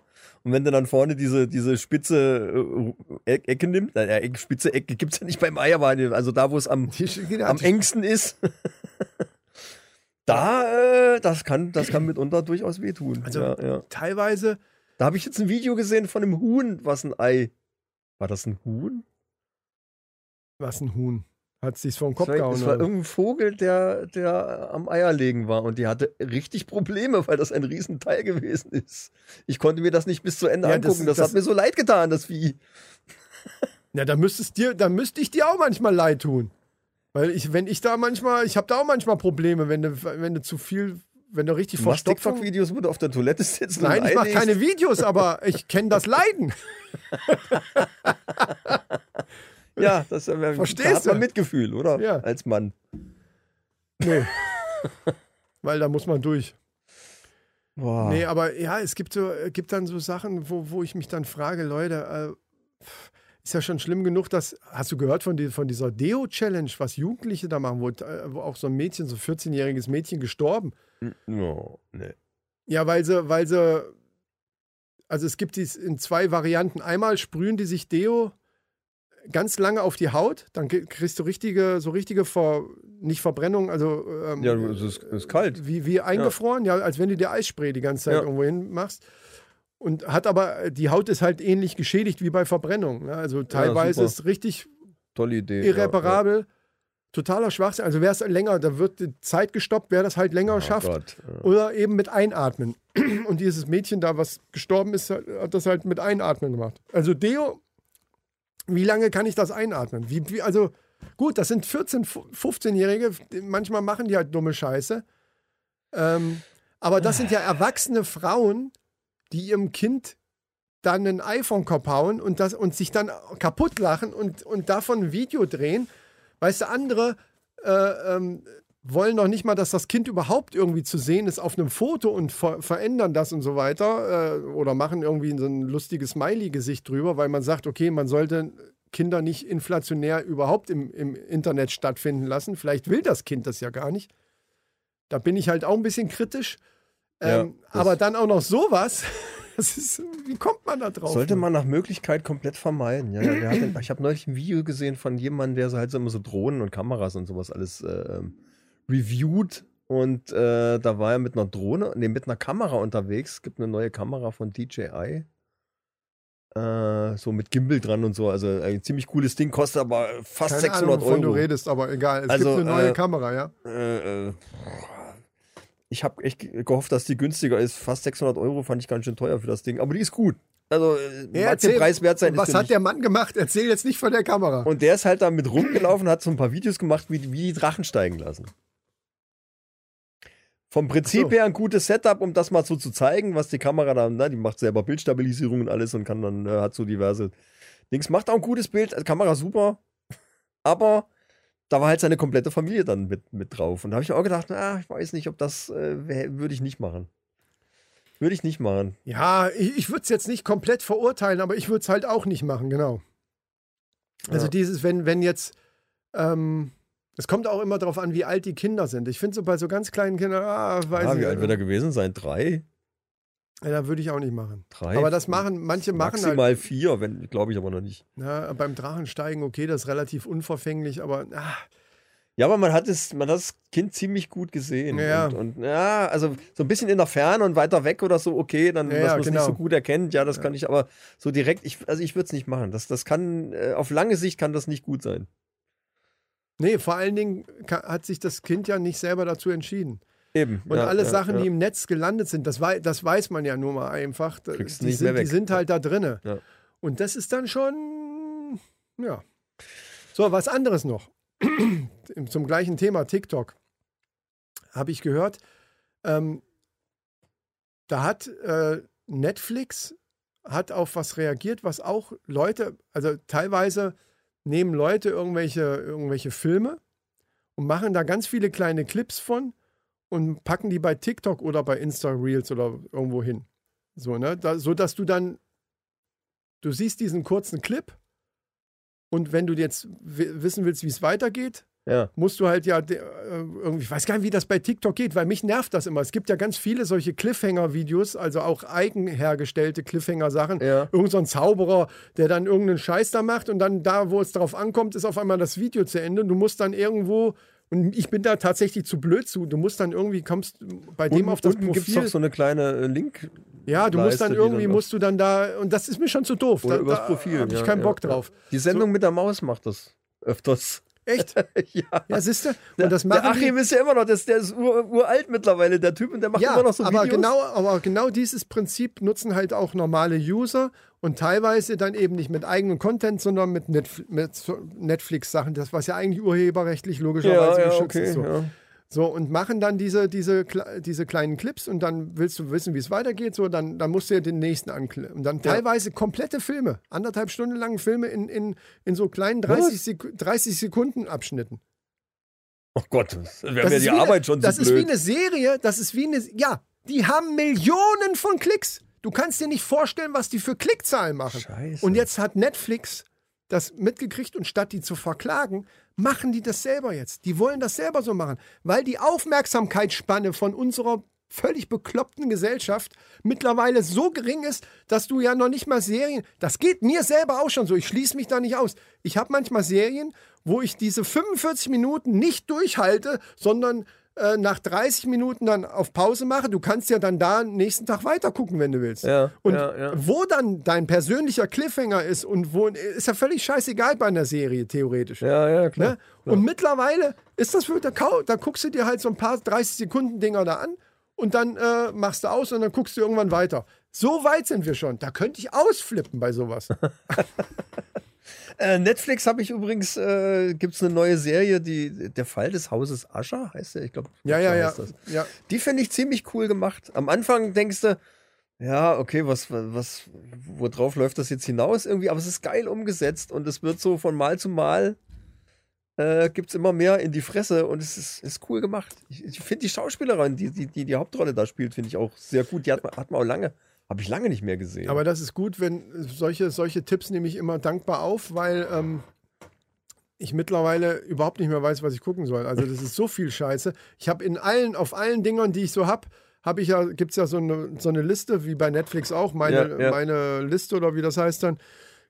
Und wenn du dann vorne diese, diese spitze äh, Eck- Ecke nimmst, äh, spitze Ecke gibt es ja nicht beim Ei, aber also da, wo es am, am engsten ist, da, äh, das kann, das kann mitunter durchaus wehtun. Also- ja, ja. teilweise, Da habe ich jetzt ein Video gesehen von einem Huhn, was ein Ei. War das ein Huhn? was ein Huhn. Hat sich's vor den Kopf gehauen. es war irgendein Vogel, der, der am Eierlegen war und die hatte richtig Probleme, weil das ein Riesenteil gewesen ist. Ich konnte mir das nicht bis zu Ende Ja, das- angucken. Das, das- hat mir so leid getan, das Vieh. Ja, da müsstest dir, da müsste ich dir auch manchmal leid tun. Weil ich, wenn ich da manchmal, ich habe da auch manchmal Probleme, wenn du, wenn du zu viel, wenn du richtig Verstopfung. TikTok-Videos, wo du auf der Toilette sitzt. Nein, ein ich mache keine Videos, aber ich kenne das Leiden. Ja, das ist, Verstehst da hat man du? Mitgefühl, oder? Ja. Als Mann. Nee. Weil da muss man durch. Boah. Nee, aber ja, es gibt so, äh, gibt dann so Sachen, wo, wo ich mich dann frage, Leute, äh, ist ja schon schlimm genug, dass, hast du gehört von, die, von dieser Deo-Challenge, was Jugendliche da machen, wo, äh, wo auch so ein Mädchen, so ein 14-jähriges Mädchen gestorben. No, nee. Ja, weil sie, weil sie, also es gibt dies in zwei Varianten. Einmal sprühen die sich Deo ganz lange auf die Haut, dann kriegst du richtige, so richtige Ver, nicht Verbrennung, also ähm, Ja, es ist, ist kalt. wie, wie eingefroren, ja. als wenn du dir Eisspray die ganze Zeit Ja. irgendwo hin machst. Und hat aber, die Haut ist halt ähnlich geschädigt wie bei Verbrennung. Ne? Also teilweise super. ist es richtig Tolle Idee. ja, irreparabel. Totaler Schwachsinn. Also wäre es länger, da wird die Zeit gestoppt, wer das halt länger Ja. Oh schafft. Gott. Ja. Oder eben mit Einatmen. Und dieses Mädchen da, was gestorben ist, hat das halt mit Einatmen gemacht. Also Deo, wie lange kann ich das einatmen? Wie, wie, also gut, das sind 14, 15-Jährige, manchmal machen die halt dumme Scheiße. Ähm, aber das sind ja erwachsene Frauen, die ihrem Kind dann ein Ei vom Kopf hauen und, das, und sich dann kaputt lachen und, und davon ein Video drehen. Weißt du, andere äh, ähm, wollen noch nicht mal, dass das Kind überhaupt irgendwie zu sehen ist auf einem Foto und ver verändern das und so weiter. Äh, oder machen irgendwie so ein lustiges Smiley-Gesicht drüber, weil man sagt, okay, man sollte Kinder nicht inflationär überhaupt im, im Internet stattfinden lassen. Vielleicht will das Kind das ja gar nicht. Da bin ich halt auch ein bisschen kritisch. Ja, Ähm, das- aber dann auch noch sowas. Ist, wie kommt man da drauf? Sollte man nach Möglichkeit komplett vermeiden. Ja, ja, ich habe neulich ein Video gesehen von jemandem, der so halt so immer so Drohnen und Kameras und sowas alles äh, ähm, reviewed. Und äh, da war er mit einer Drohne, nee, mit einer Kamera unterwegs. Es gibt eine neue Kamera von DJI. Äh, so mit Gimbal dran und so. Also ein ziemlich cooles Ding, kostet aber fast Keine 600 Ahnung, wovon Euro. du redest, aber egal. Es Also, gibt eine neue äh, Kamera, ja. Äh, äh, ich habe echt gehofft, dass die günstiger ist. Fast 600 Euro fand ich ganz schön teuer für das Ding. Aber die ist gut. Also äh, Ja, mag den Preis wert sein. Was hat der Mann gemacht? Erzähl jetzt nicht von der Kamera. Und der ist halt da mit rumgelaufen, hat so ein paar Videos gemacht, wie, wie die Drachen steigen lassen. Vom Prinzip so. her ein gutes Setup, um das mal so zu zeigen, was die Kamera da, na, die macht selber Bildstabilisierung und alles und kann dann, äh, hat so diverse Dings. Macht auch ein gutes Bild, äh, Kamera super, aber da war halt seine komplette Familie dann mit, mit drauf. Und da habe ich auch gedacht, na, ich weiß nicht, ob das äh, würde ich nicht machen. Würde ich nicht machen. Ja, ich, ich würde es jetzt nicht komplett verurteilen, aber ich würde es halt auch nicht machen, genau. Also Ja. dieses, wenn, wenn jetzt, ähm, es kommt auch immer darauf an, wie alt die Kinder sind. Ich finde so bei so ganz kleinen Kindern, ah, weiß Ah, ich wie alt wird er gewesen sein? Drei? Ja, da würde ich auch nicht machen. Drei? Aber das machen, manche machen halt, Maximal vier, wenn, glaube ich aber noch nicht. na, beim Drachensteigen, okay, das ist relativ unverfänglich, aber ah, Ja, aber man hat es, man hat das Kind ziemlich gut gesehen. Ja. Und, und ja, also so ein bisschen in der Ferne und weiter weg oder so, okay, dann, Ja, dass ja, man es genau. nicht so gut erkennt, ja, das kann ich, aber so direkt, ich, also ich würde es nicht machen. Das, das kann, äh, auf lange Sicht kann das nicht gut sein. Nee, vor allen Dingen hat sich das Kind ja nicht selber dazu entschieden. Eben. Und ja, alle ja, Sachen, ja. die im Netz gelandet sind, das, wei das weiß man ja nur mal einfach. Kriegst Die sind, die sind halt da drinne. Und das ist dann schon, ja. So, was anderes noch. Zum gleichen Thema, TikTok. Habe ich gehört, ähm, da hat äh, Netflix hat auf was reagiert, was auch Leute, also teilweise nehmen Leute irgendwelche, irgendwelche Filme und machen da ganz viele kleine Clips von und packen die bei TikTok oder bei Insta Reels oder irgendwo hin. So, ne? Da, so dass du dann, du siehst diesen kurzen Clip und wenn du jetzt wi- wissen willst, wie es weitergeht, Ja. musst du halt ja äh, irgendwie, ich weiß gar nicht, wie das bei TikTok geht, weil mich nervt das immer. Es gibt ja ganz viele solche Cliffhanger-Videos, also auch eigen hergestellte Cliffhanger-Sachen. Ja. Irgend so ein Zauberer, der dann irgendeinen Scheiß da macht und dann da, wo es drauf ankommt, ist auf einmal das Video zu Ende. Und du musst dann irgendwo, und ich bin da tatsächlich zu blöd zu, du musst dann irgendwie, kommst bei dem Unten, auf das unten gibt es Profil. doch so eine kleine äh, Link. ja, du musst dann irgendwie, dann musst du dann da, und das ist mir schon zu doof. Oder da übers da Profil. habe ich ja, keinen ja, Bock drauf. Die Sendung mit der Maus macht das öfters. Echt? ja. Ja, siehst du? Der, Und das der machen die- Achim ist ja immer noch, das, der ist ur, uralt mittlerweile, der Typ, und der macht ja, immer noch so aber Videos. genau, aber genau dieses Prinzip nutzen halt auch normale User und teilweise dann eben nicht mit eigenem Content, sondern mit, Netf mit Netflix-Sachen, das was ja eigentlich urheberrechtlich logischerweise ja, ja, geschützt okay, ist. So. ja. So, und machen dann diese, diese, diese kleinen Clips und dann willst du wissen, wie es weitergeht, so, dann, dann musst du ja den nächsten anklicken. Und dann Ja. teilweise komplette Filme, anderthalb Stunden lange Filme in, in, in so kleinen 30, Sek 30 Sekunden Abschnitten. Oh Gott, das wäre mir die wie eine- Arbeit schon Das zu ist wie blöd. eine Serie, das ist wie eine. Ja, die haben Millionen von Klicks. Du kannst dir nicht vorstellen, was die für Klickzahlen machen. Scheiße. Und jetzt hat Netflix das mitgekriegt und statt die zu verklagen, machen die das selber jetzt. Die wollen das selber so machen, weil die Aufmerksamkeitsspanne von unserer völlig bekloppten Gesellschaft mittlerweile so gering ist, dass du ja noch nicht mal Serien, das geht mir selber auch schon so, ich schließe mich da nicht aus. Ich habe manchmal Serien, wo ich diese 45 Minuten nicht durchhalte, sondern äh, nach 30 Minuten dann auf Pause mache. Du kannst ja dann da nächsten Tag weiter gucken, wenn du willst. Ja, und ja, ja. wo dann dein persönlicher Cliffhanger ist und wo ist ja völlig scheißegal bei einer Serie theoretisch. Ja, ja, klar. Ne? Und mittlerweile ist das wirklich, da, kau- da guckst du dir halt so ein paar 30 Sekunden Dinger da an und dann äh, machst du aus und dann guckst du irgendwann weiter. So weit sind wir schon. Da könnte ich ausflippen bei sowas. Äh, Netflix habe ich übrigens, äh, gibt es eine neue Serie, die Der Fall des Hauses Ascher heißt der, ich glaube. ja, ja, ja. Ja. Die finde ich ziemlich cool gemacht. Am Anfang denkst du, ja, okay, was, was, worauf läuft das jetzt hinaus irgendwie? Aber es ist geil umgesetzt und es wird so von Mal zu Mal äh, gibt es immer mehr in die Fresse und es ist, ist cool gemacht. Ich, ich finde die Schauspielerin, die, die die die Hauptrolle da spielt, finde ich auch sehr gut. Die hat hat man auch lange, habe ich lange nicht mehr gesehen. Aber das ist gut, wenn solche, solche Tipps nehme ich immer dankbar auf, weil ähm, ich mittlerweile überhaupt nicht mehr weiß, was ich gucken soll. Also das ist so viel Scheiße. Ich habe in allen, auf allen Dingern, die ich so habe, habe ich ja, gibt es ja so eine, so eine Liste, wie bei Netflix auch, meine, Ja, ja. meine Liste oder wie das heißt dann.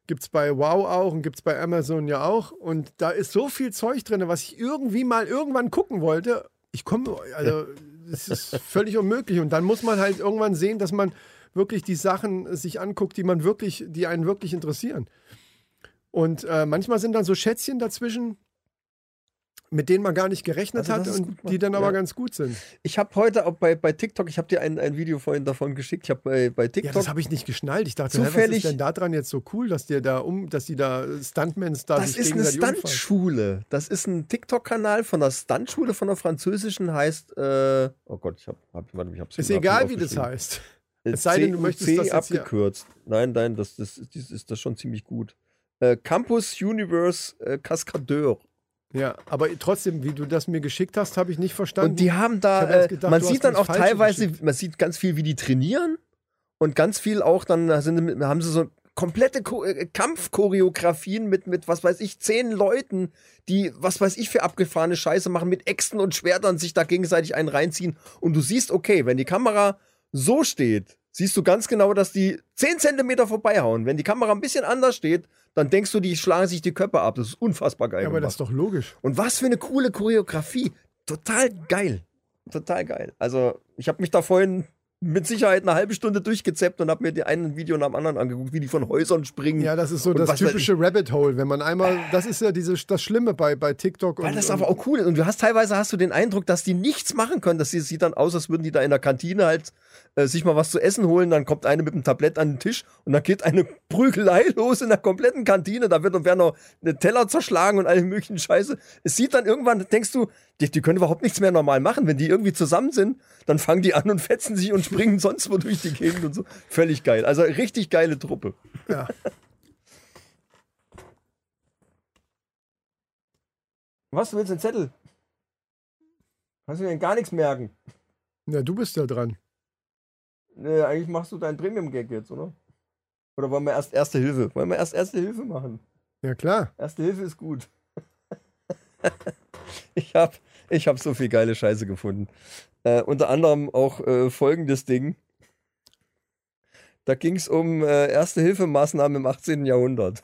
Gibt es bei Wow auch und gibt es bei Amazon ja auch. Und da ist so viel Zeug drin, was ich irgendwie mal irgendwann gucken wollte. Ich komme, also es ist völlig unmöglich. Und dann muss man halt irgendwann sehen, dass man wirklich die Sachen sich anguckt, die man wirklich, die einen wirklich interessieren. Und äh, manchmal sind dann so Schätzchen dazwischen. mit denen man gar nicht gerechnet Also hat und die dann aber ja. ganz gut sind. Ich habe heute auch bei, bei TikTok, ich habe dir ein, ein Video vorhin davon geschickt. Ich habe bei, bei Ja, TikTok. das habe ich nicht geschnallt. Ich dachte, hä, was Zufällig- ist denn da dran jetzt so cool, dass die da um, dass die da Stuntmans da das ist eine? Stuntschule. Das ist ein TikTok-Kanal von der Stuntschule von der französischen, heißt, äh, oh Gott, ich habe, hab, warte, ich hab's Ist egal, wie das heißt. Äh, Es sei denn, du möchtest das jetzt hier- abgekürzt. Nein, nein, das, das, das ist das schon ziemlich gut. Äh, Campus Universe äh, Cascadeur. Ja, aber trotzdem, wie du das mir geschickt hast, habe ich nicht verstanden. Und die haben da, hab äh, gedacht, man sieht dann auch das teilweise, geschickt. man sieht ganz viel, wie die trainieren und ganz viel auch dann da sind, haben sie so komplette Ko äh, Kampfchoreografien mit, mit, was weiß ich, zehn Leuten, die, was weiß ich, für abgefahrene Scheiße machen, mit Äxten und Schwertern sich da gegenseitig einen reinziehen. Und du siehst, okay, wenn die Kamera so steht, siehst du ganz genau, dass die 10 Zentimeter vorbeihauen. Wenn die Kamera ein bisschen anders steht, dann denkst du, die schlagen sich die Köpfe ab. Das ist unfassbar geil. ja, aber gemacht. das ist doch logisch. Und was für eine coole Choreografie. Total geil. Total geil. Also, ich habe mich da vorhin mit Sicherheit eine halbe Stunde durchgezeppt und habe mir die einen Video nach dem anderen angeguckt, wie die von Häusern springen. Ja, das ist so das typische Rabbit Hole, wenn man einmal, das ist ja diese, das Schlimme bei, bei TikTok und, Weil das und aber auch cool ist. Und du hast teilweise hast du den Eindruck, dass die nichts machen können. Das sieht dann aus, als würden die da in der Kantine halt äh, sich mal was zu essen holen. Dann kommt eine mit einem Tablett an den Tisch und dann geht eine Prügelei los in der kompletten Kantine. Da wird, werden noch eine Teller zerschlagen und alle möglichen Scheiße. Es sieht dann irgendwann, denkst du, die, die können überhaupt nichts mehr normal machen. Wenn die irgendwie zusammen sind, dann fangen die an und fetzen sich und springen sonst wo durch die Gegend und so. Völlig geil. Also richtig geile Truppe. ja. Was, du willst den Zettel? Kannst du denn gar nichts merken? ja, du bist ja dran. Nee, eigentlich machst du deinen Premium-Gag jetzt, oder? Oder wollen wir erst Erste Hilfe? Wollen wir erst Erste Hilfe machen? Ja, klar. Erste Hilfe ist gut. ich habe ich hab so viel geile Scheiße gefunden. Äh, unter anderem auch äh, folgendes Ding. Da ging es um äh, Erste-Hilfe-Maßnahmen im 18. Jahrhundert.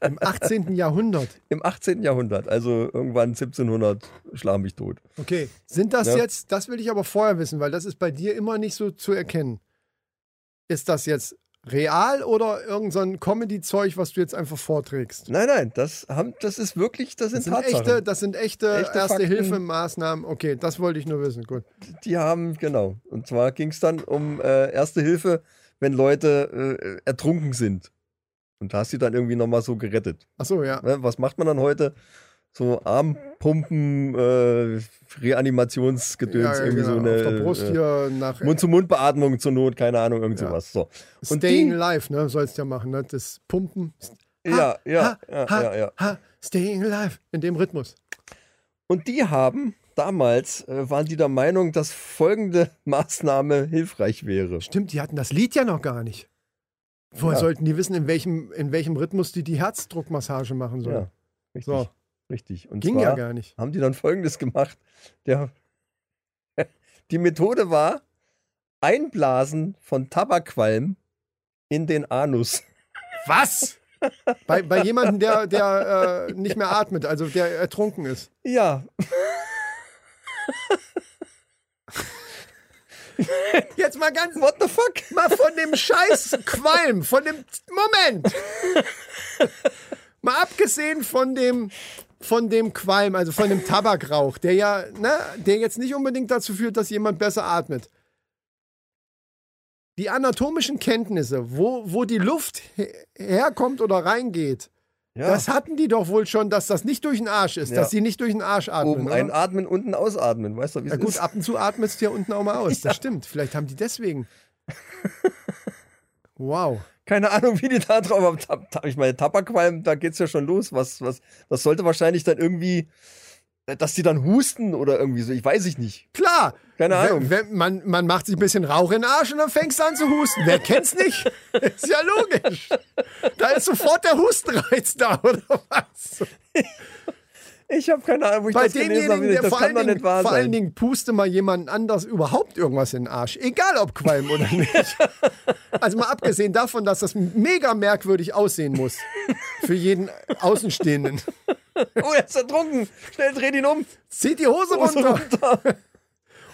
Im 18. Jahrhundert. Im 18. Jahrhundert, also irgendwann 1700, schlag mich tot. Okay. Sind das Ja. jetzt, das will ich aber vorher wissen, weil das ist bei dir immer nicht so zu erkennen. Ist das jetzt real oder irgendein so ein Comedy-Zeug, was du jetzt einfach vorträgst? Nein, nein, das, haben, das ist wirklich, das sind, Das sind Tatsachen. echte, das sind echte, Echte. Erste-Hilfe-Maßnahmen. Okay, das wollte ich nur wissen. Gut. Die haben, genau. Und zwar ging es dann um äh, Erste Hilfe, wenn Leute äh, ertrunken sind. Und da hast du dann irgendwie nochmal so gerettet. Achso, ja. Ne? Was macht man dann heute? So Armpumpen, äh, Reanimationsgedöns, ja, irgendwie genau. so eine Auf der Brust äh, hier nach Mund-zu-Mund-Beatmung zur Not, keine Ahnung, irgend Ja. sowas. So. Und Staying die, Alive, ne? Sollst ja machen, ne? Das Pumpen. ja, ja, ha, ja, ha, ja, ja. Ha, staying Alive. In dem Rhythmus. Und die haben damals, äh, waren die der Meinung, dass folgende Maßnahme hilfreich wäre. Stimmt, die hatten das Lied ja noch gar nicht. Woher Ja. sollten die wissen, in welchem, in welchem Rhythmus die die Herzdruckmassage machen sollen? Ja, richtig. So. Richtig. Und Ging ja gar nicht. haben die dann folgendes gemacht. Der, die Methode war Einblasen von Tabakqualm in den Anus. Was? bei, bei jemandem, der, der äh, nicht mehr atmet, also der ertrunken ist. Ja, Jetzt mal ganz, what the fuck? mal von dem Scheiß Qualm, von dem, Moment. mal abgesehen von dem, von dem Qualm, also von dem Tabakrauch, der ja, ne, der jetzt nicht unbedingt dazu führt, dass jemand besser atmet. Die anatomischen Kenntnisse, wo, wo die Luft he- herkommt oder reingeht, Ja, das hatten die doch wohl schon, dass das nicht durch den Arsch ist, Ja. dass sie nicht durch den Arsch atmen. oben oder? einatmen, unten ausatmen. Weißt du, wie es Ja gut, ist? ab und zu atmest du ja unten auch mal aus. Das stimmt. Vielleicht haben die deswegen. Wow. Keine Ahnung, wie die da drauf haben. Ich meine, Tabakqualm, da geht's ja schon los. Was, was, das sollte wahrscheinlich dann irgendwie, dass die dann husten oder irgendwie so. Ich weiß ich nicht. Klar. Keine Wenn- Ahnung. Wenn, man, man macht sich ein bisschen Rauch in den Arsch und dann fängst du an zu husten. Wer kennt's nicht? Ist ja logisch. Da ist sofort der Hustenreiz da, oder was? Ich habe keine Ahnung, wo ich Bei das gelesen habe. der Das vor, kann allen doch Dingen, nicht wahr vor allen sein. Dingen puste mal jemanden anders überhaupt irgendwas in den Arsch. Egal ob Qualm oder nicht. Also mal abgesehen davon, dass das mega merkwürdig aussehen muss. Für jeden Außenstehenden. Oh, er ist ertrunken. Schnell, dreh ihn um. Zieht die Hose Hose runter. runter.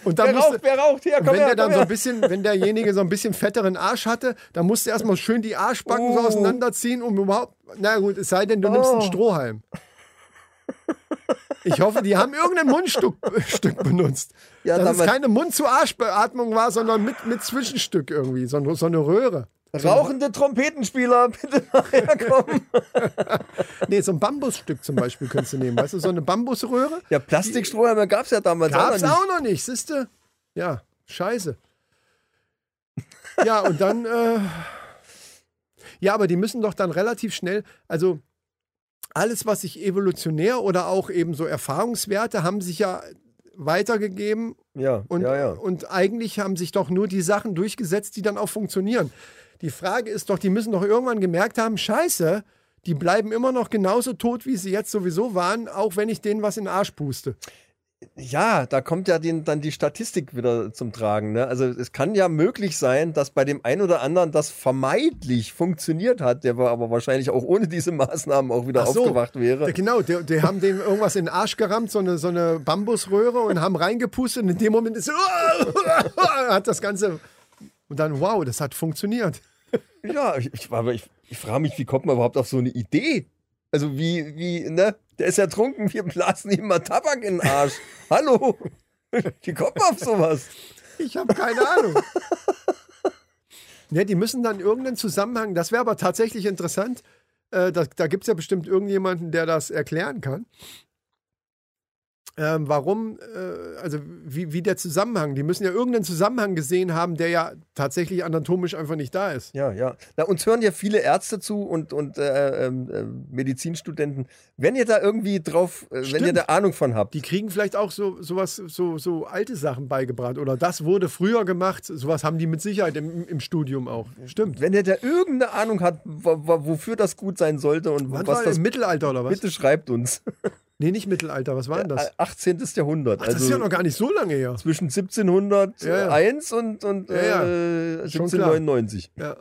Und dann Wer musste, raucht, wer raucht? Hier, komm wenn her, der dann komm so her. ein bisschen, wenn derjenige so ein bisschen fetteren Arsch hatte, dann musste er erstmal schön die Arschbacken so Oh. auseinanderziehen, um überhaupt. Na gut, es sei denn, du nimmst einen Oh. Strohhalm. Ich hoffe, die haben irgendein Mundstück Stück benutzt. Ja, Dass es keine Mund-zu-Arsch-Beatmung war, sondern mit, mit Zwischenstück irgendwie, so, eine- so eine Röhre. Rauchende Trompetenspieler, bitte nachher kommen. Nee, so ein Bambusstück zum Beispiel könntest du nehmen. Weißt du, so eine Bambusröhre? Ja, Plastikstrohhalme gab es ja damals Gab's auch noch auch noch nicht, siehste? Ja, scheiße. Ja, und dann, äh, ja, aber die müssen doch dann relativ schnell, also alles, was sich evolutionär oder auch eben so Erfahrungswerte haben sich ja weitergegeben. Ja, und, ja, ja. und eigentlich haben sich doch nur die Sachen durchgesetzt, die dann auch funktionieren. Die Frage ist doch, die müssen doch irgendwann gemerkt haben, scheiße, die bleiben immer noch genauso tot, wie sie jetzt sowieso waren, auch wenn ich denen was in den Arsch puste. Ja, da kommt ja den, dann die Statistik wieder zum Tragen. Ne? Also es kann ja möglich sein, dass bei dem einen oder anderen das vermeintlich funktioniert hat, der war aber wahrscheinlich auch ohne diese Maßnahmen auch wieder so. aufgewacht wäre. Genau, die, die haben dem irgendwas in den Arsch gerammt, so eine, so eine Bambusröhre und haben reingepustet und in dem Moment ist hat das Ganze und dann, wow, das hat funktioniert. Ja, ich, ich, aber ich, ich frage mich, wie kommt man überhaupt auf so eine Idee? Also wie, wie, ne? Der ist ja trunken, wir blasen ihm mal Tabak in den Arsch. Hallo? Wie kommt man auf sowas? Ich habe keine Ahnung. Ja, die müssen dann irgendeinen Zusammenhang, das wäre aber tatsächlich interessant. Äh, da da gibt es ja bestimmt irgendjemanden, der das erklären kann. Ähm, warum, äh, also wie, wie der Zusammenhang, die müssen ja irgendeinen Zusammenhang gesehen haben, der ja tatsächlich anatomisch einfach nicht da ist. Ja, ja. Na, uns hören ja viele Ärzte zu und, und äh, ähm, äh, Medizinstudenten. Wenn ihr da irgendwie drauf, äh, wenn ihr da Ahnung von habt, Die kriegen vielleicht auch so sowas, so, so alte Sachen beigebracht. Oder das wurde früher gemacht. Sowas haben die mit Sicherheit im, im Studium auch. Stimmt. wenn ihr da irgendeine Ahnung wo- wofür das gut sein sollte und Wann was das im Mittelalter oder was? bitte schreibt uns. Nee, nicht Mittelalter. Was war denn das? Äh, 18. Jahrhundert. Ach, das also ist ja noch gar nicht so lange her. zwischen 1701 und, und Ja, ja. äh, Schon klar. 1799. Ja.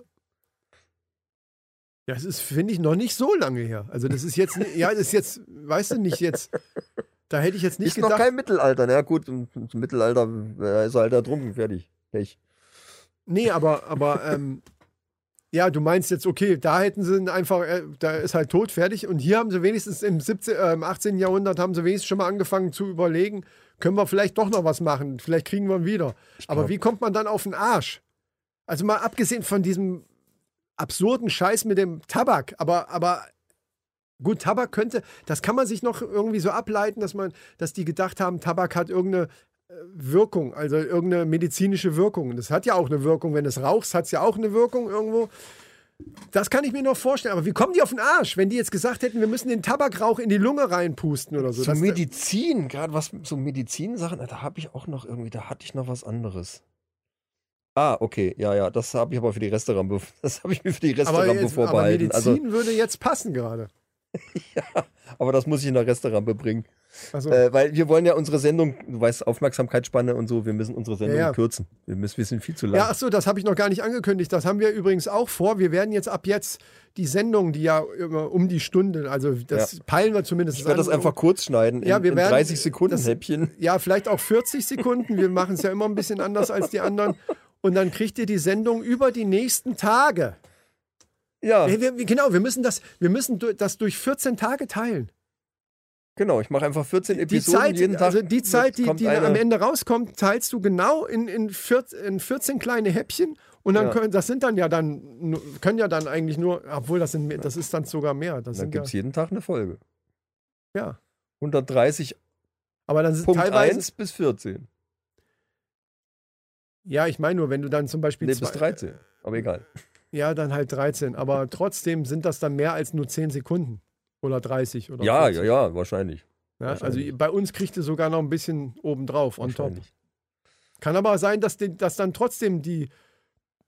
Ja, es ist, finde ich, noch nicht so lange her. Also das ist jetzt, ja, das ist jetzt, weißt du nicht jetzt, da hätte ich jetzt nicht Ist noch gedacht. kein Mittelalter. Na gut, im Mittelalter äh, ist er halt ertrunken, fertig. Pech. Nee, aber, aber ähm, ja, du meinst jetzt, okay, da hätten sie einfach, äh, da ist halt tot, fertig. Und hier haben sie wenigstens im, 17, äh, im 18. Jahrhundert haben sie wenigstens schon mal angefangen zu überlegen, können wir vielleicht doch noch was machen, vielleicht kriegen wir ihn wieder. Aber wie kommt man dann auf den Arsch? Also mal abgesehen von diesem absurden Scheiß mit dem Tabak, aber, aber gut, Tabak könnte, das kann man sich noch irgendwie so ableiten, dass man, dass die gedacht haben, Tabak hat irgendeine Wirkung, also irgendeine medizinische Wirkung. Das hat ja auch eine Wirkung. Wenn du es rauchst, hat es ja auch eine Wirkung irgendwo. Das kann ich mir noch vorstellen. Aber wie kommen die auf den Arsch, wenn die jetzt gesagt hätten, wir müssen den Tabakrauch in die Lunge reinpusten oder so? Zu Das- Medizin, gerade was so Medizinsachen, da habe ich auch noch irgendwie, da hatte ich noch was anderes. Ah, okay, ja, ja, das habe ich aber für die Restaurant, das habe ich mir für die Restaurant jetzt, aber vorbehalten. Medizin Also, würde jetzt passen gerade. aber das muss ich in der Restaurant bringen. Also, Äh, weil wir wollen ja unsere Sendung, du weißt, Aufmerksamkeitsspanne und so, wir müssen unsere Sendung Ja, ja. kürzen. Wir, müssen, wir sind viel zu lang. Ja, ach so, das habe ich noch gar nicht angekündigt. Das haben wir übrigens auch vor. Wir werden jetzt ab jetzt die Sendung, die ja immer um die Stunde, also das peilen wir zumindest ich werde das einfach kurz schneiden in, Ja, wir in werden 30 Sekunden das- Häppchen. Ja, vielleicht auch 40 Sekunden. Wir machen es ja immer ein bisschen anders als die anderen. Und dann kriegt ihr die Sendung über die nächsten Tage. Ja, wir, genau, wir müssen das, wir müssen das durch 14 Tage teilen. genau, ich mache einfach 14 Die Episoden Zeit, jeden Tag. also die Zeit, die, die eine- am Ende rauskommt, teilst du genau in, in, 14, in 14 kleine Häppchen. Und dann Ja. können, das sind dann ja dann, können ja dann eigentlich nur, obwohl das sind, mehr- das ist dann sogar mehr. Das Dann gibt es ja, jeden Tag eine Folge. ja. 130 Aber dann sind Punkt teilweise, 1 bis 14. ja, ich meine nur, wenn du dann zum Beispiel Nee, bis 13. Aber egal. Ja, dann halt 13. Aber trotzdem sind das dann mehr als nur 10 Sekunden. Oder 30 oder Ja, 40. ja, ja, wahrscheinlich. Ja, also wahrscheinlich. bei uns kriegt ihr sogar noch ein bisschen obendrauf, on top. Kann aber sein, dass, die, dass dann trotzdem die,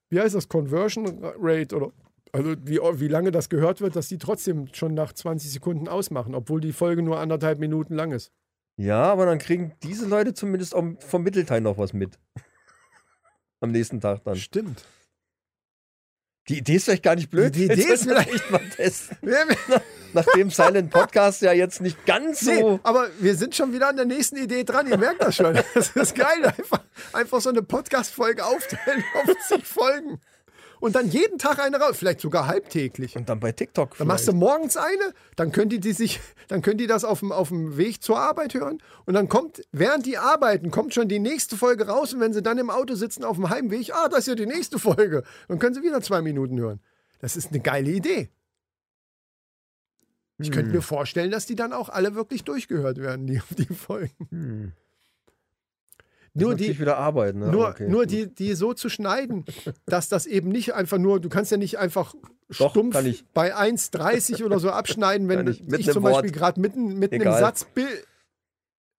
wie heißt das, Conversion Rate oder also wie, wie lange das gehört wird, dass die trotzdem schon nach 20 Sekunden ausmachen, obwohl die Folge nur anderthalb Minuten lang ist. Ja, aber dann kriegen diese Leute zumindest vom Mittelteil noch was mit. Am nächsten Tag dann. Stimmt. Die Idee ist vielleicht gar nicht blöd. Die Idee Jetzt ist vielleicht- mal testen. Nachdem Silent Podcast ja jetzt nicht ganz so. Nee, aber wir sind schon wieder an der nächsten Idee dran. Ihr merkt das schon. Das ist geil. Einfach, einfach so eine Podcast-Folge aufteilen auf zig Folgen. Und dann jeden Tag eine raus, vielleicht sogar halbtäglich. Und dann bei TikTok. Dann machst du morgens eine, dann können die, die sich, dann können die das auf dem, auf dem Weg zur Arbeit hören und dann kommt, während die arbeiten, kommt schon die nächste Folge raus und wenn sie dann im Auto sitzen auf dem Heimweg, ah, das ist ja die nächste Folge, dann können sie wieder zwei Minuten hören. Das ist eine geile Idee. Ich könnte mir vorstellen, dass die dann auch alle wirklich durchgehört werden, die, die Folgen. Hm. Nur die wieder arbeiten. Ne? nur, Okay, nur gut. die, die so zu schneiden, dass das eben nicht einfach nur, du kannst ja nicht einfach Doch, stumpf bei 1,30 oder so abschneiden, wenn ich, ich. Im zum Beispiel gerade mitten, mitten im Egal. Satz bin.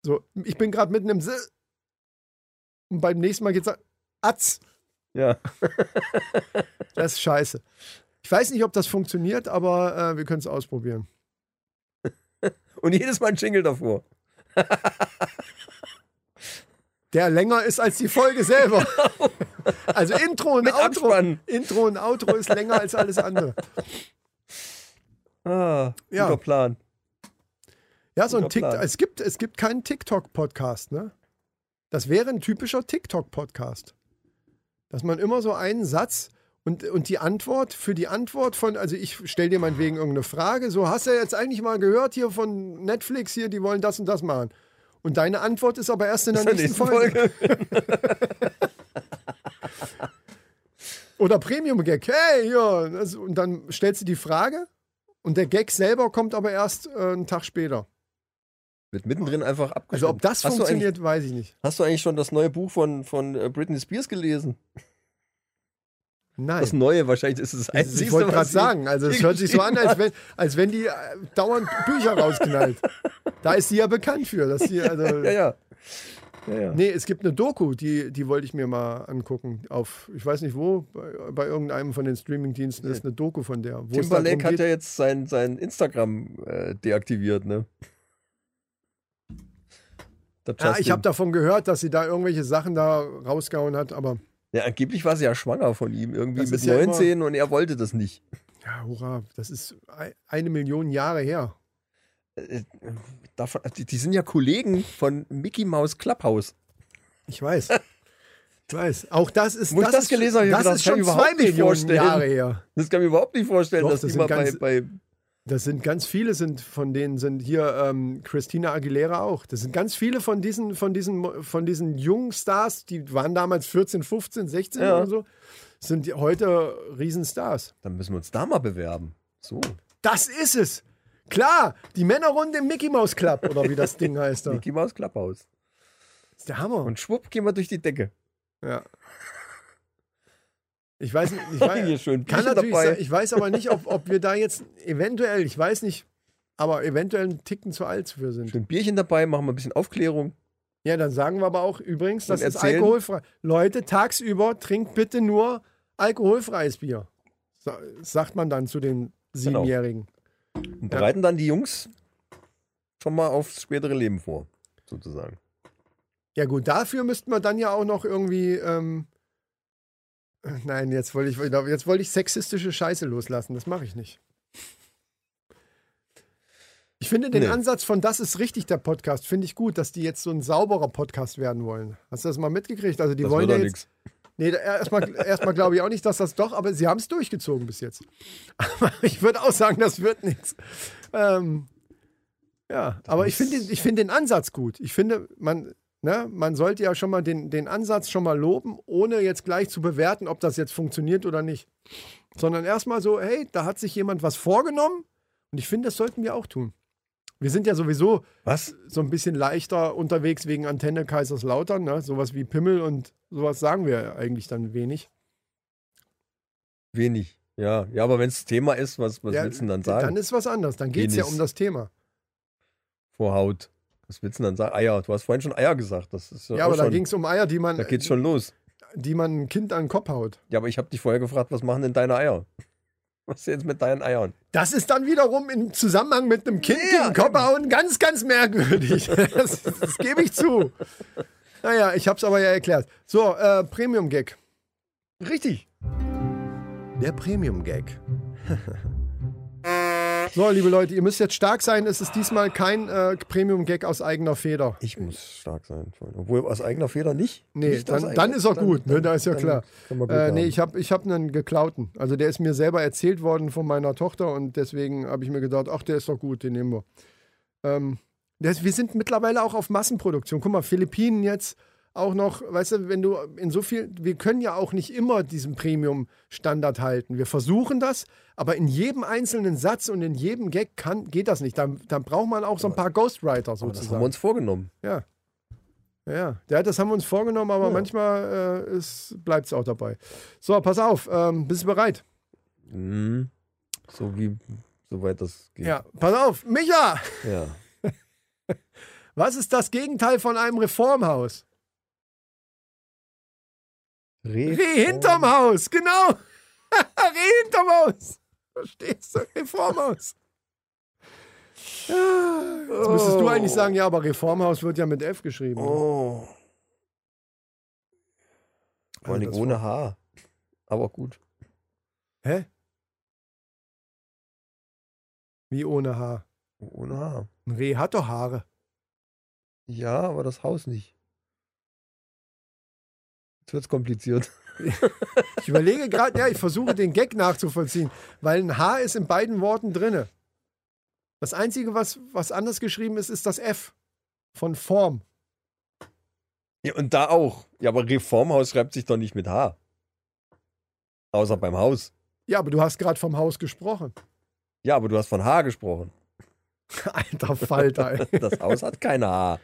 So, ich bin gerade mitten im S und beim nächsten Mal geht's Atz. Ja. Das ist scheiße. Ich weiß nicht, ob das funktioniert, aber äh, wir können es ausprobieren. Und jedes Mal ein Jingle davor. Der länger ist als die Folge selber. Also Intro und Mit Outro. Abspann. Intro und Outro ist länger als alles andere. Ah, Ja. guter Plan. Ja, so ein Guter TikTok. Plan. Es gibt, es gibt keinen TikTok-Podcast, ne? Das wäre ein typischer TikTok-Podcast. Dass man immer so einen Satz und, und die Antwort für die Antwort von, also ich stelle dir meinetwegen irgendeine Frage, so hast du jetzt eigentlich mal gehört hier von Netflix hier, die wollen das und das machen. Und deine Antwort ist aber erst in der, zur nächsten, Folge. Oder Premium-Gag. Hey, ja. Und dann stellst du die Frage und der Gag selber kommt aber erst äh, einen Tag später. Wird mittendrin einfach abgeschnitten. Also ob das hast funktioniert, weiß ich nicht. hast du eigentlich schon das neue Buch von, von äh, Britney Spears gelesen? Nein. Das neue, wahrscheinlich ist es das Einzige. ich wollte was gerade sagen, also es hört sich so an, als wenn, als wenn die äh, dauernd Bücher rausknallt. Da ist sie ja bekannt für. Dass sie, also, Ja, ja. ja, ja. Nee, es gibt eine Doku, die, die wollte ich mir mal angucken. Auf, ich weiß nicht wo, bei, bei irgendeinem von den Streamingdiensten ist eine Doku von der. Timberlake hat ja jetzt sein, sein Instagram äh, deaktiviert, ne? Ja, ich Justin. habe davon gehört, dass sie da irgendwelche Sachen da rausgehauen hat, aber ja, angeblich war sie ja schwanger von ihm, irgendwie Das mit ist ja 19 und er wollte das nicht. ja, hurra, das ist ei- eine Million Jahre her. Äh, davon, die, sind ja Kollegen von Mickey Mouse Clubhouse. Ich weiß. Ich weiß. Auch das ist, Wo ich das das ist, gelesen habe, hab ich das gedacht, ist kann schon ich überhaupt zwei nicht Millionen vorstellen. Jahre her. Das kann ich mir überhaupt nicht vorstellen, Doch, dass das die mal bei, bei Das sind ganz viele, sind von denen sind hier ähm, Christina Aguilera auch. Das sind ganz viele von diesen, von diesen, von diesen jungen Stars, die waren damals 14, 15, 16 Ja. oder so, sind heute Riesenstars. Dann müssen wir uns da mal bewerben. So. Das ist es. Klar, die Männerrunde im Mickey Mouse Club oder wie das Ding heißt da. Mickey Mouse Clubhouse. Das ist der Hammer. Und schwupp gehen wir durch die Decke. ja. Ich weiß nicht, ich weiß, schön kann natürlich dabei. sein, ich weiß aber nicht, ob, ob wir da jetzt eventuell, ich weiß nicht, aber eventuell einen Ticken zu alt für sind. Schön Bierchen dabei, machen wir ein bisschen Aufklärung. Ja, dann sagen wir aber auch übrigens, das ist alkoholfrei. Leute, tagsüber trinkt bitte nur alkoholfreies Bier. Sa- Sagt man dann zu den Genau. Siebenjährigen. Und bereiten dann die Jungs schon mal aufs spätere Leben vor, sozusagen. Ja gut, dafür müssten wir dann ja auch noch irgendwie. Ähm, nein, jetzt wollte ich, jetzt wollte ich sexistische Scheiße loslassen. Das mache ich nicht. Ich finde den Nee. Ansatz von Das ist richtig, der Podcast, finde ich gut, dass die jetzt so ein sauberer Podcast werden wollen. Hast du das mal mitgekriegt? Also die Das wollen ja jetzt. Nee, da- erstmal erstmal glaube ich auch nicht, dass das doch, aber sie haben es durchgezogen bis jetzt. Aber ich würde auch sagen, das wird nichts. Ähm, ja, aber ich finde ich finde den Ansatz gut. Ich finde, man, ne, man sollte ja schon mal den, den Ansatz schon mal loben, ohne jetzt gleich zu bewerten, ob das jetzt funktioniert oder nicht. Sondern erstmal so, hey, da hat sich jemand was vorgenommen und ich finde, das sollten wir auch tun. Wir sind ja sowieso Was? so ein bisschen leichter unterwegs wegen Antenne Kaiserslautern. Ne? Sowas wie Pimmel und sowas sagen wir eigentlich dann wenig. Wenig. Ja, ja aber wenn es Thema ist, was, was Ja, willst du denn dann sagen? Dann ist was anderes. Dann geht es ja um das Thema. Vor Haut. Was willst du denn dann sagen? Eier. Du hast vorhin schon Eier gesagt. Das ist Ja, auch aber da schon, ging es um Eier, die man, Da geht's schon los. die man ein Kind an den Kopf haut. Ja, aber ich habe dich vorher gefragt, was machen denn deine Eier? Was ist jetzt mit deinen Eiern? Das ist dann wiederum im Zusammenhang mit einem Kind Ja, den Kopf hauen ganz, ganz merkwürdig. das, das gebe ich zu. Naja, ich habe es aber ja erklärt. So, äh, Premium-Gag. Richtig. Der Premium-Gag. So, liebe Leute, ihr müsst jetzt stark sein. Es ist diesmal kein äh, Premium-Gag aus eigener Feder. Ich muss stark sein. Obwohl aus eigener Feder nicht. Nee, nicht dann, eigener- dann ist er gut, ne? da ist ja dann klar. Äh, nee, ich habe ich hab einen geklauten. Also der ist mir selber erzählt worden von meiner Tochter und deswegen habe ich mir gedacht, ach, der ist doch gut, den nehmen wir. Ähm, das, wir sind mittlerweile auch auf Massenproduktion. Guck mal, Philippinen jetzt auch noch, weißt du, wenn du in so viel, wir können ja auch nicht immer diesen Premium-Standard halten. Wir versuchen das, aber in jedem einzelnen Satz und in jedem Gag kann, geht das nicht. Dann, dann braucht man auch so ein paar Ghostwriter Aber das haben sozusagen. wir uns vorgenommen. Ja. Ja, ja, das haben wir uns vorgenommen, aber Ja. manchmal äh, bleibt es auch dabei. So, pass auf, ähm, bist du bereit? Mhm. So wie, soweit das geht. Ja, pass auf, Micha, ja. was ist das Gegenteil von einem Reformhaus? Reh, Reh hinterm Haus, genau. Reh hinterm Haus. Verstehst du? Reformhaus. Jetzt müsstest du eigentlich sagen, ja, aber Reformhaus wird ja mit F geschrieben. Oh. Vor Also allem ohne Haar. Aber gut. Hä? Wie ohne Haar? Ohne Haar. Ein Reh hat doch Haare. Ja, aber das Haus nicht. Jetzt wird's kompliziert. Ich überlege gerade, ja, ich versuche den Gag nachzuvollziehen, weil ein H ist in beiden Worten drinne. Das Einzige, was, was anders geschrieben ist, ist das F von Form. Ja, und da auch. Ja, aber Reformhaus schreibt sich doch nicht mit H. Außer beim Haus. Ja, aber du hast gerade vom Haus gesprochen. Ja, aber du hast von H gesprochen. Alter Falter, ey. Das Haus hat keine H.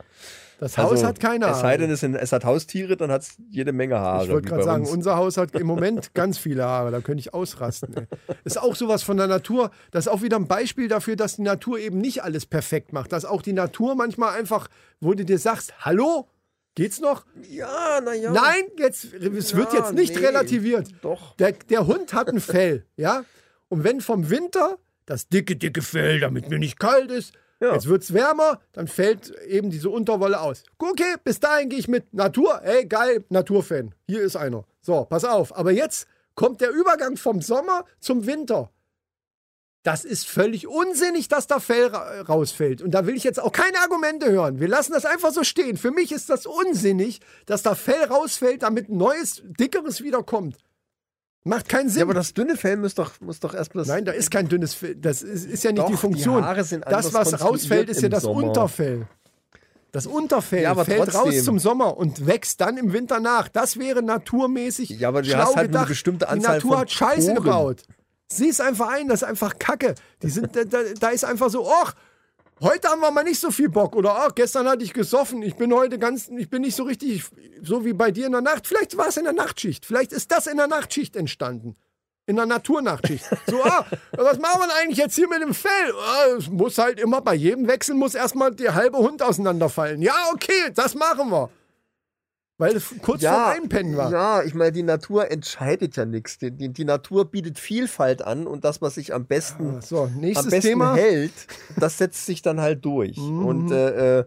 Das Haus Also, hat keine Es sei denn, Haare. es, sind, es hat Haustiere, dann hat es jede Menge Haare. Ich wollte gerade sagen, uns. unser Haus hat im Moment ganz viele Haare, da könnte ich ausrasten. Ey. Ist auch sowas von der Natur, das ist auch wieder ein Beispiel dafür, dass die Natur eben nicht alles perfekt macht. Dass auch die Natur manchmal einfach, wo du dir sagst, hallo, geht's noch? Ja, naja. Nein, jetzt, es wird Ja, jetzt nicht nee. relativiert. Doch. Der, der Hund hat ein Fell, ja? Und wenn vom Winter das dicke, dicke Fell, damit mir nicht kalt ist, Ja. jetzt wird's wärmer, dann fällt eben diese Unterwolle aus. Okay, bis dahin gehe ich mit Natur. Ey, geil, Naturfan. Hier ist einer. So, pass auf. Aber jetzt kommt der Übergang vom Sommer zum Winter. Das ist völlig unsinnig, dass da Fell ra rausfällt. Und da will ich jetzt auch keine Argumente hören. Wir lassen das einfach so stehen. Für mich ist das unsinnig, dass da Fell rausfällt, damit ein neues, dickeres wieder kommt. Macht keinen Sinn. Ja, aber das dünne Fell muss doch, muss doch erstmal. Nein, da ist kein dünnes Fell. Das ist, ist ja nicht Doch, die die Funktion. Haare sind das, was rausfällt, ist ja das Sommer. Unterfell. Das Unterfell Ja, aber fällt trotzdem. raus zum Sommer und wächst dann im Winter nach. Das wäre naturmäßig. Ja, aber du schlau hast halt nur eine gedacht. bestimmte Die Anzahl Natur von hat Scheiße Poren. gebaut. Sieh es einfach ein, das ist einfach Kacke. Die sind, da, da, da ist einfach so, ach, heute haben wir mal nicht so viel Bock. Oder ach, gestern hatte ich gesoffen. Ich bin heute ganz, ich bin nicht so richtig, so wie bei dir in der Nacht. Vielleicht war es in der Nachtschicht. Vielleicht ist das in der Nachtschicht entstanden. In der Naturnachtschicht. So, ah, was machen wir eigentlich jetzt hier mit dem Fell? Ah, Es muss halt immer, bei jedem Wechsel muss erstmal der halbe Hund auseinanderfallen. Ja, okay, das machen wir. Weil es kurz vor Einpennen war. Ja, ich meine, die Natur entscheidet ja nichts. Die, die, die Natur bietet Vielfalt an und das, was sich am besten, So, am besten Thema. hält, das setzt sich dann halt durch. Und äh, äh,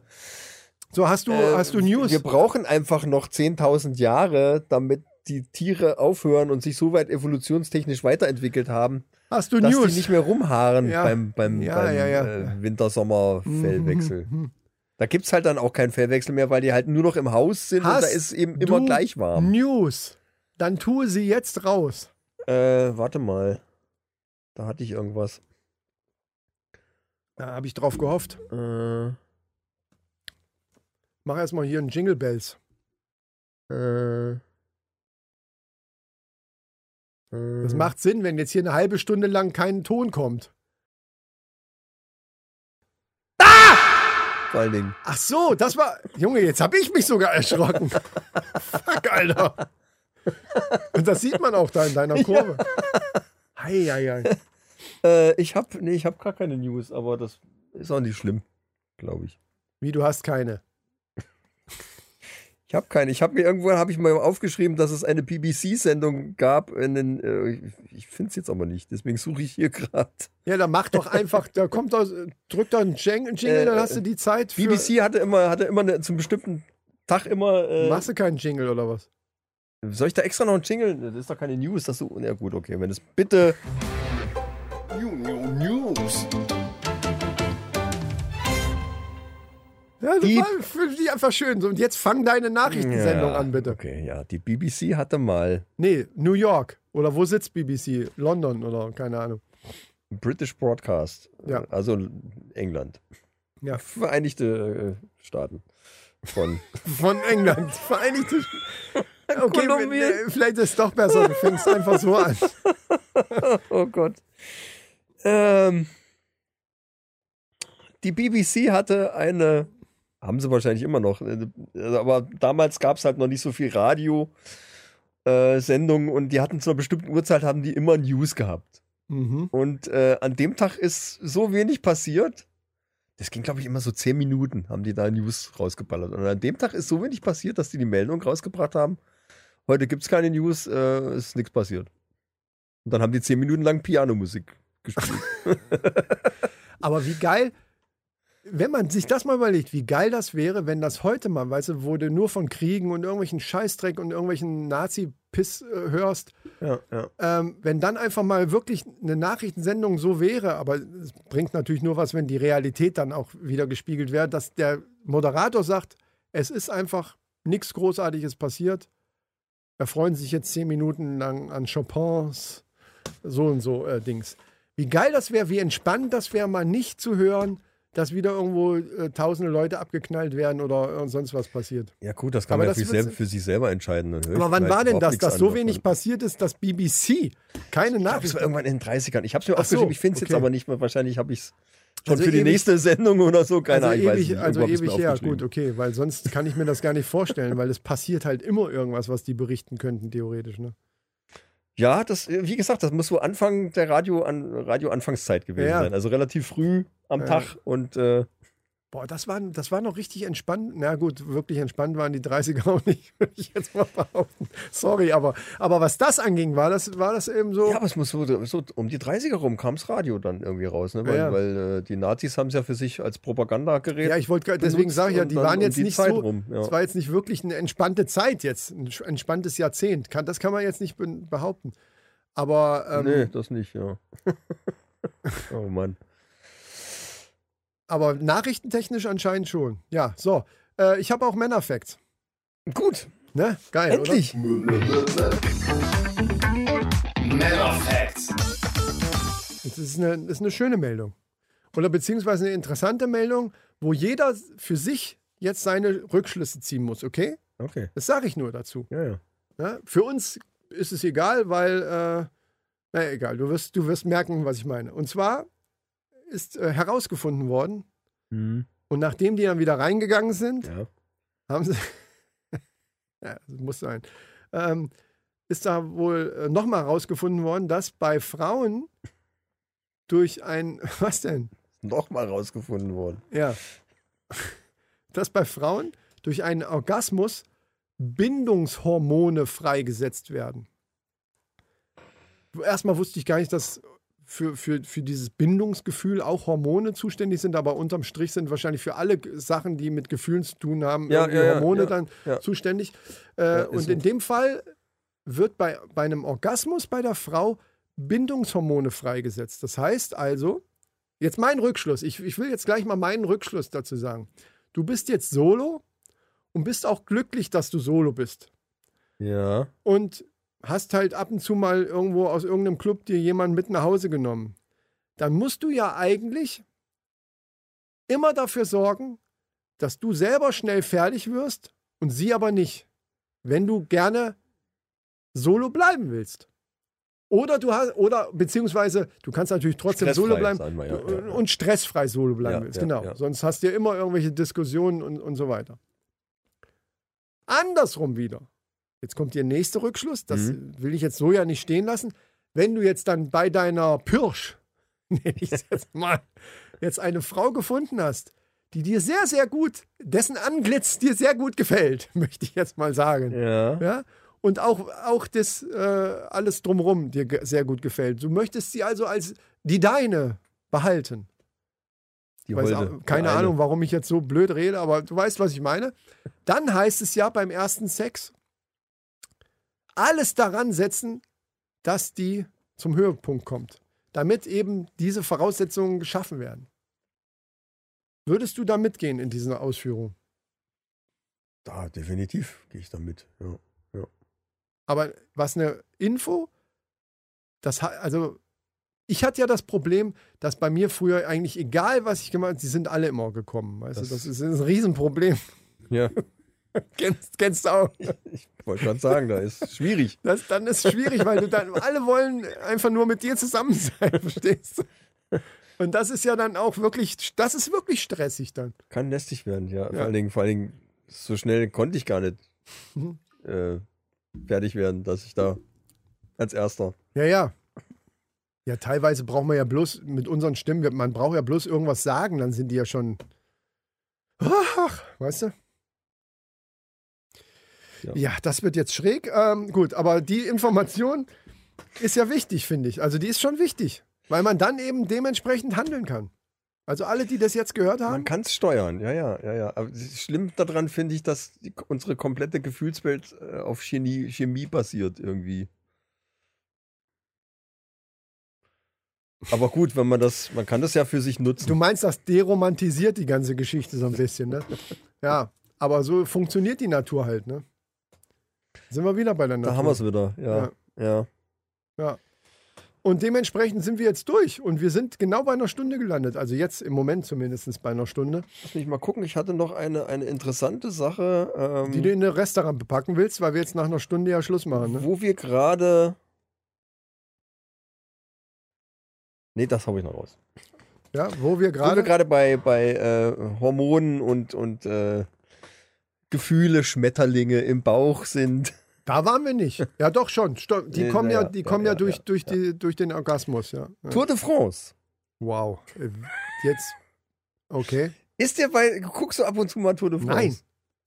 So, hast du, äh, hast du News? Wir brauchen einfach noch 10.000 Jahre, damit die Tiere aufhören und sich so weit evolutionstechnisch weiterentwickelt haben, Hast du dass News? die nicht mehr rumhaaren Ja. beim, beim, Ja, beim ja, ja. Äh, Winter-Sommer-Fellwechsel. Da gibt es halt dann auch keinen Fellwechsel mehr, weil die halt nur noch im Haus sind und Hast da ist eben immer gleich warm. News. Dann tue sie jetzt raus. Äh, warte mal. Da hatte ich irgendwas. Da habe ich drauf gehofft. Äh, Mach erstmal hier einen Jingle Bells. äh, Das macht Sinn, wenn jetzt hier eine halbe Stunde lang kein Ton kommt. Vor allen Dingen. Ach so, das war. Junge, jetzt habe ich mich sogar erschrocken. Fuck, Alter. Und das sieht man auch da in deiner Kurve. Hei, hei, hei. Äh, ich habe nee, ich hab gar keine News, aber das ist auch nicht schlimm, glaube ich. Wie, du hast keine. Ich habe keine. Ich habe mir irgendwann habe ich mal aufgeschrieben, dass es eine BBC-Sendung gab. Den, äh, ich finde es jetzt aber nicht. Deswegen suche ich hier gerade. Ja, dann mach doch einfach, da kommt doch, drück doch einen Jing- Jingle, Äh, dann hast du die Zeit für. BBC hatte immer hatte immer eine, zum bestimmten Tag immer. Äh, Machst du keinen Jingle oder was? soll ich da extra noch einen Jingle? Das ist doch keine News. Das so. Ja gut, okay. Wenn es bitte. Ja, das Die- war für die einfach schön. So, und jetzt fang deine Nachrichtensendung Ja, an, bitte. Okay, ja. Die BBC hatte mal Nee, New York. Oder wo sitzt BBC? London oder keine Ahnung. British Broadcast. Ja. Also England. Ja. Vereinigte äh, Staaten. Von. Von England. Vereinigte. Okay, Kolumbien. äh, vielleicht ist es doch besser. Du fängst einfach so an. oh Gott. Ähm, die BBC hatte eine, haben sie wahrscheinlich immer noch, äh, aber damals gab es halt noch nicht so viel Radio-Sendungen und die hatten zu einer bestimmten Uhrzeit haben die immer News gehabt. Mhm. Und äh, an dem Tag ist so wenig passiert. Das ging, glaube ich, immer so zehn Minuten, haben die da News rausgeballert. Und an dem Tag ist so wenig passiert, dass die die Meldung rausgebracht haben. Heute gibt es keine News, äh, ist nichts passiert. Und dann haben die zehn Minuten lang Pianomusik gespielt. Aber wie geil, wenn man sich das mal überlegt, wie geil das wäre, wenn das heute mal, weißt du, wo du nur von Kriegen und irgendwelchen Scheißdreck und irgendwelchen Nazi-Piss äh, hörst, ja, ja. ähm, wenn dann einfach mal wirklich eine Nachrichtensendung so wäre, aber es bringt natürlich nur was, wenn die Realität dann auch wieder gespiegelt wäre, dass der Moderator sagt, es ist einfach nichts Großartiges passiert. Erfreuen sich jetzt zehn Minuten lang an Chopins so und so äh, Dings. Wie geil das wäre, wie entspannend das wäre, mal nicht zu hören, dass wieder irgendwo äh, tausende Leute abgeknallt werden oder äh, sonst was passiert. ja, gut, das kann Aber man ja das selber, für sich selber entscheiden. Ich Aber wann war denn das, dass so wenig davon. passiert ist, dass BBC keine Ich glaube, es Nachrichten war irgendwann in den 30ern. Ich habe es mir Ach so, aufgeschrieben, ich finde es jetzt okay. aber nicht mehr. Wahrscheinlich habe ich es schon Also für die ewig- nächste Sendung oder so. Keine also Ahnung, ich weiß ewig, nicht. also ewig her, aufgeschrieben. gut, okay, weil sonst kann ich mir das gar nicht vorstellen, weil es passiert halt immer irgendwas, was die berichten könnten, theoretisch. Ne? Ja, das, äh, wie gesagt, das muss so Anfang der Radio an Radio-Anfangszeit gewesen Ja. sein. Also relativ früh am Ja. Tag und äh, Boah, das war, das war noch richtig entspannt. Na gut, wirklich entspannt waren die 30er auch nicht, würde ich jetzt mal behaupten. Sorry, aber, aber was das anging, war das, war das eben so. ja, aber es muss so, so um die 30er rum kam das Radio dann irgendwie raus, ne? Weil, Ja. weil äh, die Nazis haben es ja für sich als Propagandagerät. Ja, ich wollte deswegen sage ich ja, die waren um jetzt die nicht Zeit so. rum, ja. Es war jetzt nicht wirklich eine entspannte Zeit jetzt, ein entspanntes Jahrzehnt. Kann, das kann man jetzt nicht be- behaupten. Aber ähm, nee, das nicht, ja. oh Mann. Aber nachrichtentechnisch anscheinend schon. Ja, so. Äh, ich habe auch Männerfacts. Gut, Ne? Geil. endlich. Männerfacts. Das ist eine, das ist eine schöne Meldung. Oder beziehungsweise eine interessante Meldung, wo jeder für sich jetzt seine Rückschlüsse ziehen muss, okay? Okay, Das sage ich nur dazu. ja, ja. Ne? Für uns ist es egal, weil, äh, naja, egal, du wirst, du wirst merken, was ich meine. Und zwar ist äh, herausgefunden worden, Mhm. und nachdem die dann wieder reingegangen sind, ja. haben sie. ja, das muss sein. Ähm, ist da wohl äh, nochmal herausgefunden worden, dass bei Frauen durch ein. Was denn? Nochmal rausgefunden worden. Ja. Dass bei Frauen durch einen Orgasmus Bindungshormone freigesetzt werden. Erstmal wusste ich gar nicht, dass für, für, für dieses Bindungsgefühl auch Hormone zuständig sind, aber unterm Strich sind wahrscheinlich für alle Sachen, die mit Gefühlen zu tun haben, Ja, ja, Hormone ja, dann zuständig. Äh, und so. in dem Fall wird bei, bei einem Orgasmus bei der Frau Bindungshormone freigesetzt. Das heißt also, jetzt mein Rückschluss, ich, ich will jetzt gleich mal meinen Rückschluss dazu sagen. Du bist jetzt solo und bist auch glücklich, dass du solo bist. Ja. Und hast halt ab und zu mal irgendwo aus irgendeinem Club dir jemanden mit nach Hause genommen. Dann musst du ja eigentlich immer dafür sorgen, dass du selber schnell fertig wirst und sie aber nicht. Wenn du gerne solo bleiben willst. Oder du hast, oder beziehungsweise du kannst natürlich trotzdem Stressfrei, solo bleiben wir, ja, ja, und stressfrei solo bleiben Ja, willst. genau. Sonst hast du ja immer irgendwelche Diskussionen und, und so weiter. Andersrum wieder. Jetzt kommt der nächste Rückschluss. Das Mhm. will ich jetzt so ja nicht stehen lassen. Wenn du jetzt dann bei deiner Pirsch, nenne ich es jetzt mal, jetzt eine Frau gefunden hast, die dir sehr, sehr gut, dessen Anglitz dir sehr gut gefällt, möchte ich jetzt mal sagen. Ja. Ja? Und auch, auch das äh, alles drumherum dir sehr gut gefällt. Du möchtest sie also als die deine behalten. Die Weiß Holde. auch, keine. Ahnung, warum ich jetzt so blöd rede, aber du weißt, was ich meine. Dann heißt es ja beim ersten Sex, alles daran setzen, dass die zum Höhepunkt kommt. damit eben diese Voraussetzungen geschaffen werden. Würdest du da mitgehen in dieser Ausführung? Da, definitiv gehe ich da mit. Ja. Aber was eine Info, das also ich hatte ja das Problem, dass bei mir früher eigentlich egal, was ich gemacht habe, sie sind alle immer gekommen. Weißt Das- du, das ist ein Riesenproblem. ja. kennst, kennst du auch. Ich wollte gerade sagen, da ist schwierig. Das, dann ist es schwierig, weil du dann, alle wollen einfach nur mit dir zusammen sein, verstehst du? Und das ist ja dann auch wirklich, das ist wirklich stressig dann. Kann lästig werden, ja. Ja. Vor allen Dingen, vor allen Dingen, so schnell konnte ich gar nicht Mhm. äh, fertig werden, dass ich da als erster. Ja, ja. Ja, teilweise brauchen wir ja bloß mit unseren Stimmen, man braucht ja bloß irgendwas sagen, dann sind die ja schon. Ach, weißt du? Ja. Ja, das wird jetzt schräg. Ähm, gut, aber die Information ist ja wichtig, finde ich. Also die ist schon wichtig, weil man dann eben dementsprechend handeln kann. Also alle, die das jetzt gehört haben, Man kann es steuern, ja, ja, ja, ja. Aber schlimm daran finde ich, dass die, unsere komplette Gefühlswelt äh, auf Chemie, Chemie basiert irgendwie. Aber gut, wenn man das, man kann das ja für sich nutzen. du meinst, das deromantisiert die ganze Geschichte so ein bisschen, ne? Ja, aber so funktioniert die Natur halt, ne? Sind wir wieder bei der Natur. da haben wir es wieder, ja, ja. Ja. Und dementsprechend sind wir jetzt durch und wir sind genau bei einer Stunde gelandet. Also jetzt im Moment zumindest bei einer Stunde, Lass mich mal gucken. Ich hatte noch eine, eine interessante Sache, ähm, die du in den Restaurant bepacken willst, weil wir jetzt nach einer Stunde ja Schluss machen. Ne? wo wir gerade. Nee, das habe ich noch raus. Ja, wo wir Wo wir gerade. gerade bei, bei äh, Hormonen und, und äh, Gefühle, Schmetterlinge im Bauch sind. Da waren wir nicht. Ja, doch schon. Die Nee, kommen ja, ja, die kommen ja, ja, durch, ja, durch, Die, durch den Orgasmus, ja. Tour de France. Wow. Äh, Jetzt. Okay. Ist dir bei. Guckst du ab und zu mal Tour de France? Nein.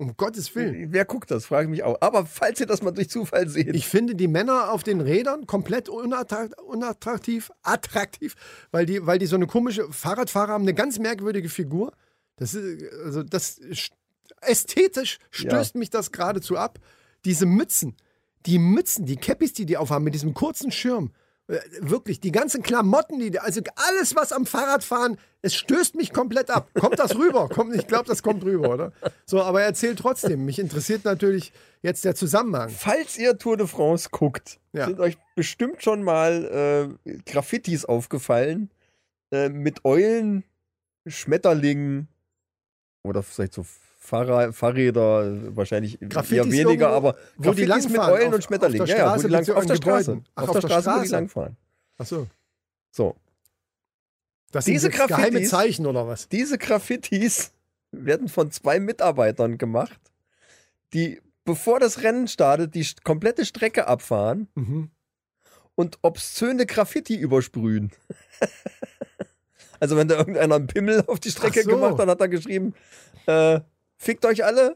Um Gottes Willen. Wer guckt das? Frage ich mich auch. Aber falls ihr das mal durch Zufall seht. Ich finde die Männer auf den Rädern komplett unattrakt- unattraktiv, attraktiv, weil die, weil die so eine komische Fahrradfahrer haben eine ganz merkwürdige Figur. Das ist, also das ästhetisch stößt mich das geradezu ab. Diese Mützen, die Mützen, die Käppis, die die aufhaben mit diesem kurzen Schirm. Äh, Wirklich, die ganzen Klamotten, die, also alles, was am Fahrradfahren, es stößt mich komplett ab. Kommt das rüber? Kommt, ich glaube, das kommt rüber, oder? So, aber erzähl trotzdem. Mich interessiert natürlich jetzt der Zusammenhang. Falls ihr Tour de France guckt, Ja. sind euch bestimmt schon mal äh, Graffitis aufgefallen äh, mit Eulen, Schmetterlingen oder vielleicht so Fahrrad, Fahrräder, wahrscheinlich eher Graffitis weniger, irgendwo, aber wo die Graffitis mit langfahren, Eulen auf- und Schmetterlingen. auf der ja, ja, Straße die lang, auf der Straße. Ach, auf, auf der der Straße, wo die Straße. langfahren. Ach so. So, Das Diese sind jetzt geheime Graffitis- Zeichen oder was? diese Graffitis werden von zwei Mitarbeitern gemacht, die, bevor das Rennen startet, die komplette Strecke abfahren Mhm. und obszöne Graffiti übersprühen. also wenn da irgendeiner einen Pimmel auf die Strecke so. gemacht hat, hat er geschrieben, äh, fickt euch alle,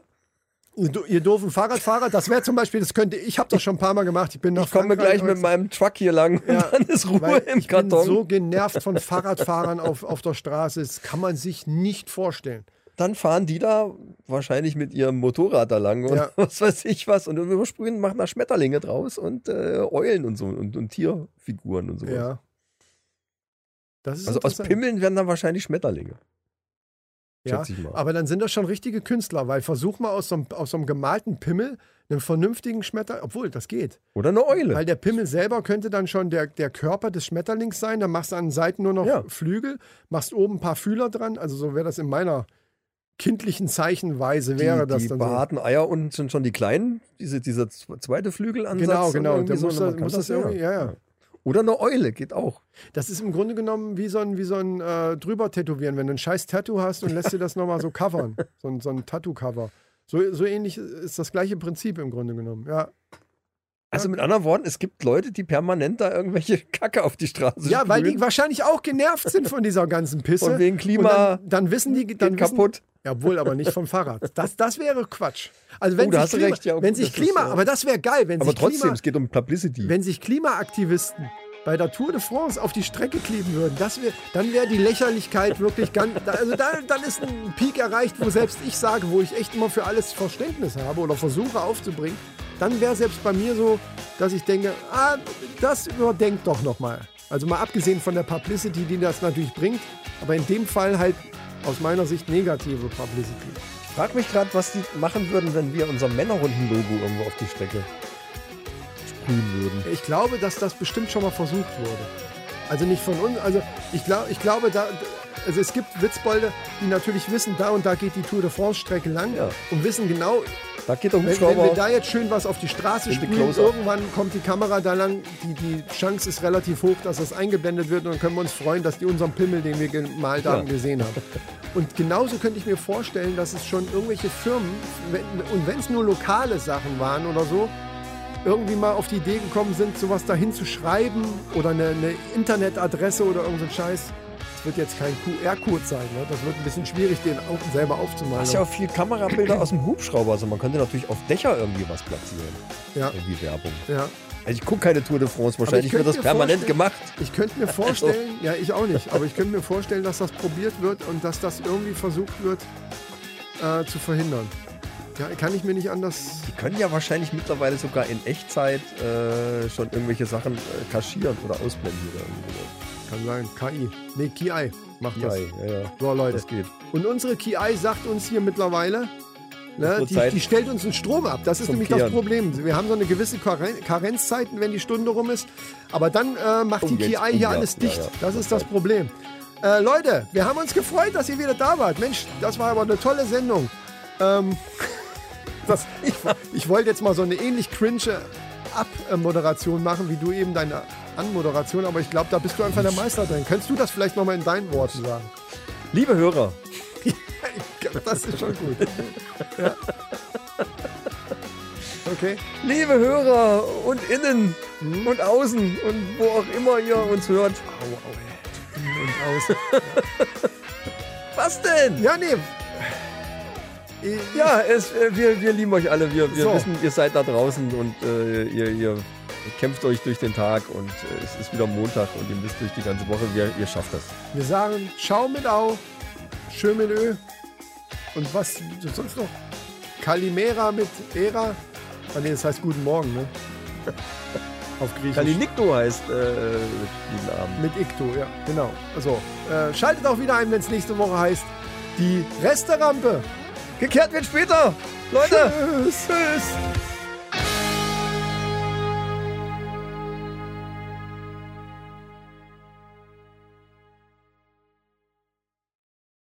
Ihr, do- ihr doofen Fahrradfahrer, das wäre zum Beispiel, das könnte, ich habe das schon ein paar Mal gemacht. Ich bin nach ich komme Frankreich gleich mit und- meinem Truck hier lang und Ja, dann ist Ruhe im ich bin Karton. so genervt von Fahrradfahrern auf, auf der Straße, das kann man sich nicht vorstellen. dann fahren die da wahrscheinlich mit ihrem Motorrad da lang und Ja. was weiß ich was und übersprühen, machen da Schmetterlinge draus und äh, Eulen und so und, und Tierfiguren und so. Ja. Das ist Also aus. Pimmeln werden dann wahrscheinlich Schmetterlinge. Ja, aber dann sind das schon richtige Künstler, weil versuch mal aus so einem, aus so einem gemalten Pimmel einen vernünftigen Schmetter, obwohl das geht. Oder eine Eule. Weil der Pimmel selber könnte dann schon der, der Körper des Schmetterlings sein. Dann machst du an den Seiten nur noch Ja. Flügel, machst oben ein paar Fühler dran. Also so wäre das in meiner kindlichen Zeichenweise die, wäre das die dann so. behaarten Eier unten sind schon die kleinen, diese, dieser zweite Flügelansatz. Genau, genau. Der so, muss, das, muss das ja. irgendwie, ja, ja. Oder eine Eule, geht auch. Das ist im Grunde genommen wie so ein, wie so ein äh, drüber tätowieren, wenn du ein scheiß Tattoo hast und lässt dir das nochmal so covern. So ein, so ein Tattoo-Cover. So, so ähnlich ist das gleiche Prinzip im Grunde genommen. Ja, Also mit anderen Worten, es gibt Leute, die permanent da irgendwelche Kacke auf die Straße ja weil die sprühen. wahrscheinlich auch genervt sind von dieser ganzen Pisse. Von wegen Klima dann, dann wissen die, dann geht wissen, kaputt. Ja, wohl, aber nicht vom Fahrrad. Das, das wäre Quatsch. Also wenn Oh, sich Klima, recht, ja, wenn gut, sich das ist, Klima, ja. aber das wäre geil, wenn Aber sich trotzdem, Klima, es geht um Publicity. wenn sich Klimaaktivisten bei der Tour de France auf die Strecke kleben würden, das wär, dann wäre die Lächerlichkeit wirklich ganz, also da, dann ist ein Peak erreicht, wo selbst ich sage, wo ich echt immer für alles Verständnis habe oder versuche aufzubringen, dann wäre selbst bei mir so, dass ich denke, ah, das überdenkt doch nochmal. Also mal abgesehen von der Publicity, die das natürlich bringt, aber in dem Fall halt aus meiner Sicht negative Publicity. Ich frage mich gerade, was die machen würden, wenn wir unser Männerrunden-Logo irgendwo auf die Strecke sprühen würden. Ich glaube, dass das bestimmt schon mal versucht wurde. Also nicht von uns, also ich, glaub, ich glaube, da, also es gibt Witzbolde, die natürlich wissen, da und da geht die Tour de France Strecke lang Ja. und wissen genau, Da geht der wenn, wenn wir Hubschrauber. da jetzt schön was auf die Straße Close-Up. irgendwann kommt die Kamera da lang, die, die Chance ist relativ hoch, dass das eingeblendet wird und dann können wir uns freuen, dass die unseren Pimmel, den wir gemalt haben, Ja. gesehen haben. Und genauso könnte ich mir vorstellen, dass es schon irgendwelche Firmen, wenn, und wenn es nur lokale Sachen waren oder so, irgendwie mal auf die Idee gekommen sind, sowas dahin zu schreiben oder eine, eine Internetadresse oder irgendein Scheiß. Das wird jetzt kein QR-Code sein, ne? das wird ein bisschen schwierig, den auch selber aufzumalen. Das ist ja auch viel Kamerabilder aus dem Hubschrauber. Also man könnte natürlich auf Dächer irgendwie was platzieren. ja, Irgendwie Werbung. ja. Also ich gucke keine Tour de France. Wahrscheinlich wird das permanent gemacht. Ich könnte mir vorstellen, ja, ich auch nicht, aber ich könnte mir vorstellen, dass das probiert wird und dass das irgendwie versucht wird äh, zu verhindern. Ja, kann ich mir nicht anders. Die können ja wahrscheinlich mittlerweile sogar in Echtzeit äh, schon irgendwelche Sachen äh, kaschieren oder ausblenden oder irgendwie Kann sein. KI. Nee, KI macht das. Ja, ja, ja. So, Leute. Das geht. Und unsere KI sagt uns hier mittlerweile, ne, die, die stellt uns den Strom ab. Das ist nämlich das Kehren. Problem. Wir haben so eine gewisse Karen- Karenzzeiten, wenn die Stunde rum ist. Aber dann äh, macht Oh, die KI hier ja, alles ja, dicht. Das ist das Problem. Äh, Leute, wir haben uns gefreut, dass ihr wieder da wart. Mensch, das war aber eine tolle Sendung. Ähm, das, ich, ich wollte jetzt mal so eine ähnlich cringe Abmoderation machen, wie du eben deine Anmoderation, aber ich glaube, da bist du einfach der Meister drin. Könntest du das vielleicht nochmal in deinen Worten sagen? Liebe Hörer, Das ist schon gut. Ja. Okay. liebe Hörer und innen Hm? und außen und wo auch immer ihr uns hört. Und aus. Was denn? Ja, nee. Ja, es, äh, wir, wir lieben euch alle. Wir, wir So. wissen, ihr seid da draußen und äh, ihr, ihr kämpft euch durch den Tag und äh, es ist wieder Montag und ihr müsst durch die ganze Woche. Wir, ihr schafft das. Wir sagen Ciao mit Au, Schön mit Ö. Und was sonst noch? Kalimera mit Era. Ah, nee, das heißt Guten Morgen, ne? Auf Griechisch. Kalinikto heißt äh, diesen Abend. mit Ikto, ja, genau. Also, äh, schaltet auch wieder ein, wenn es nächste Woche heißt Die Resterampe. Gekehrt wird später. Leute. Tschüss. Tschüss.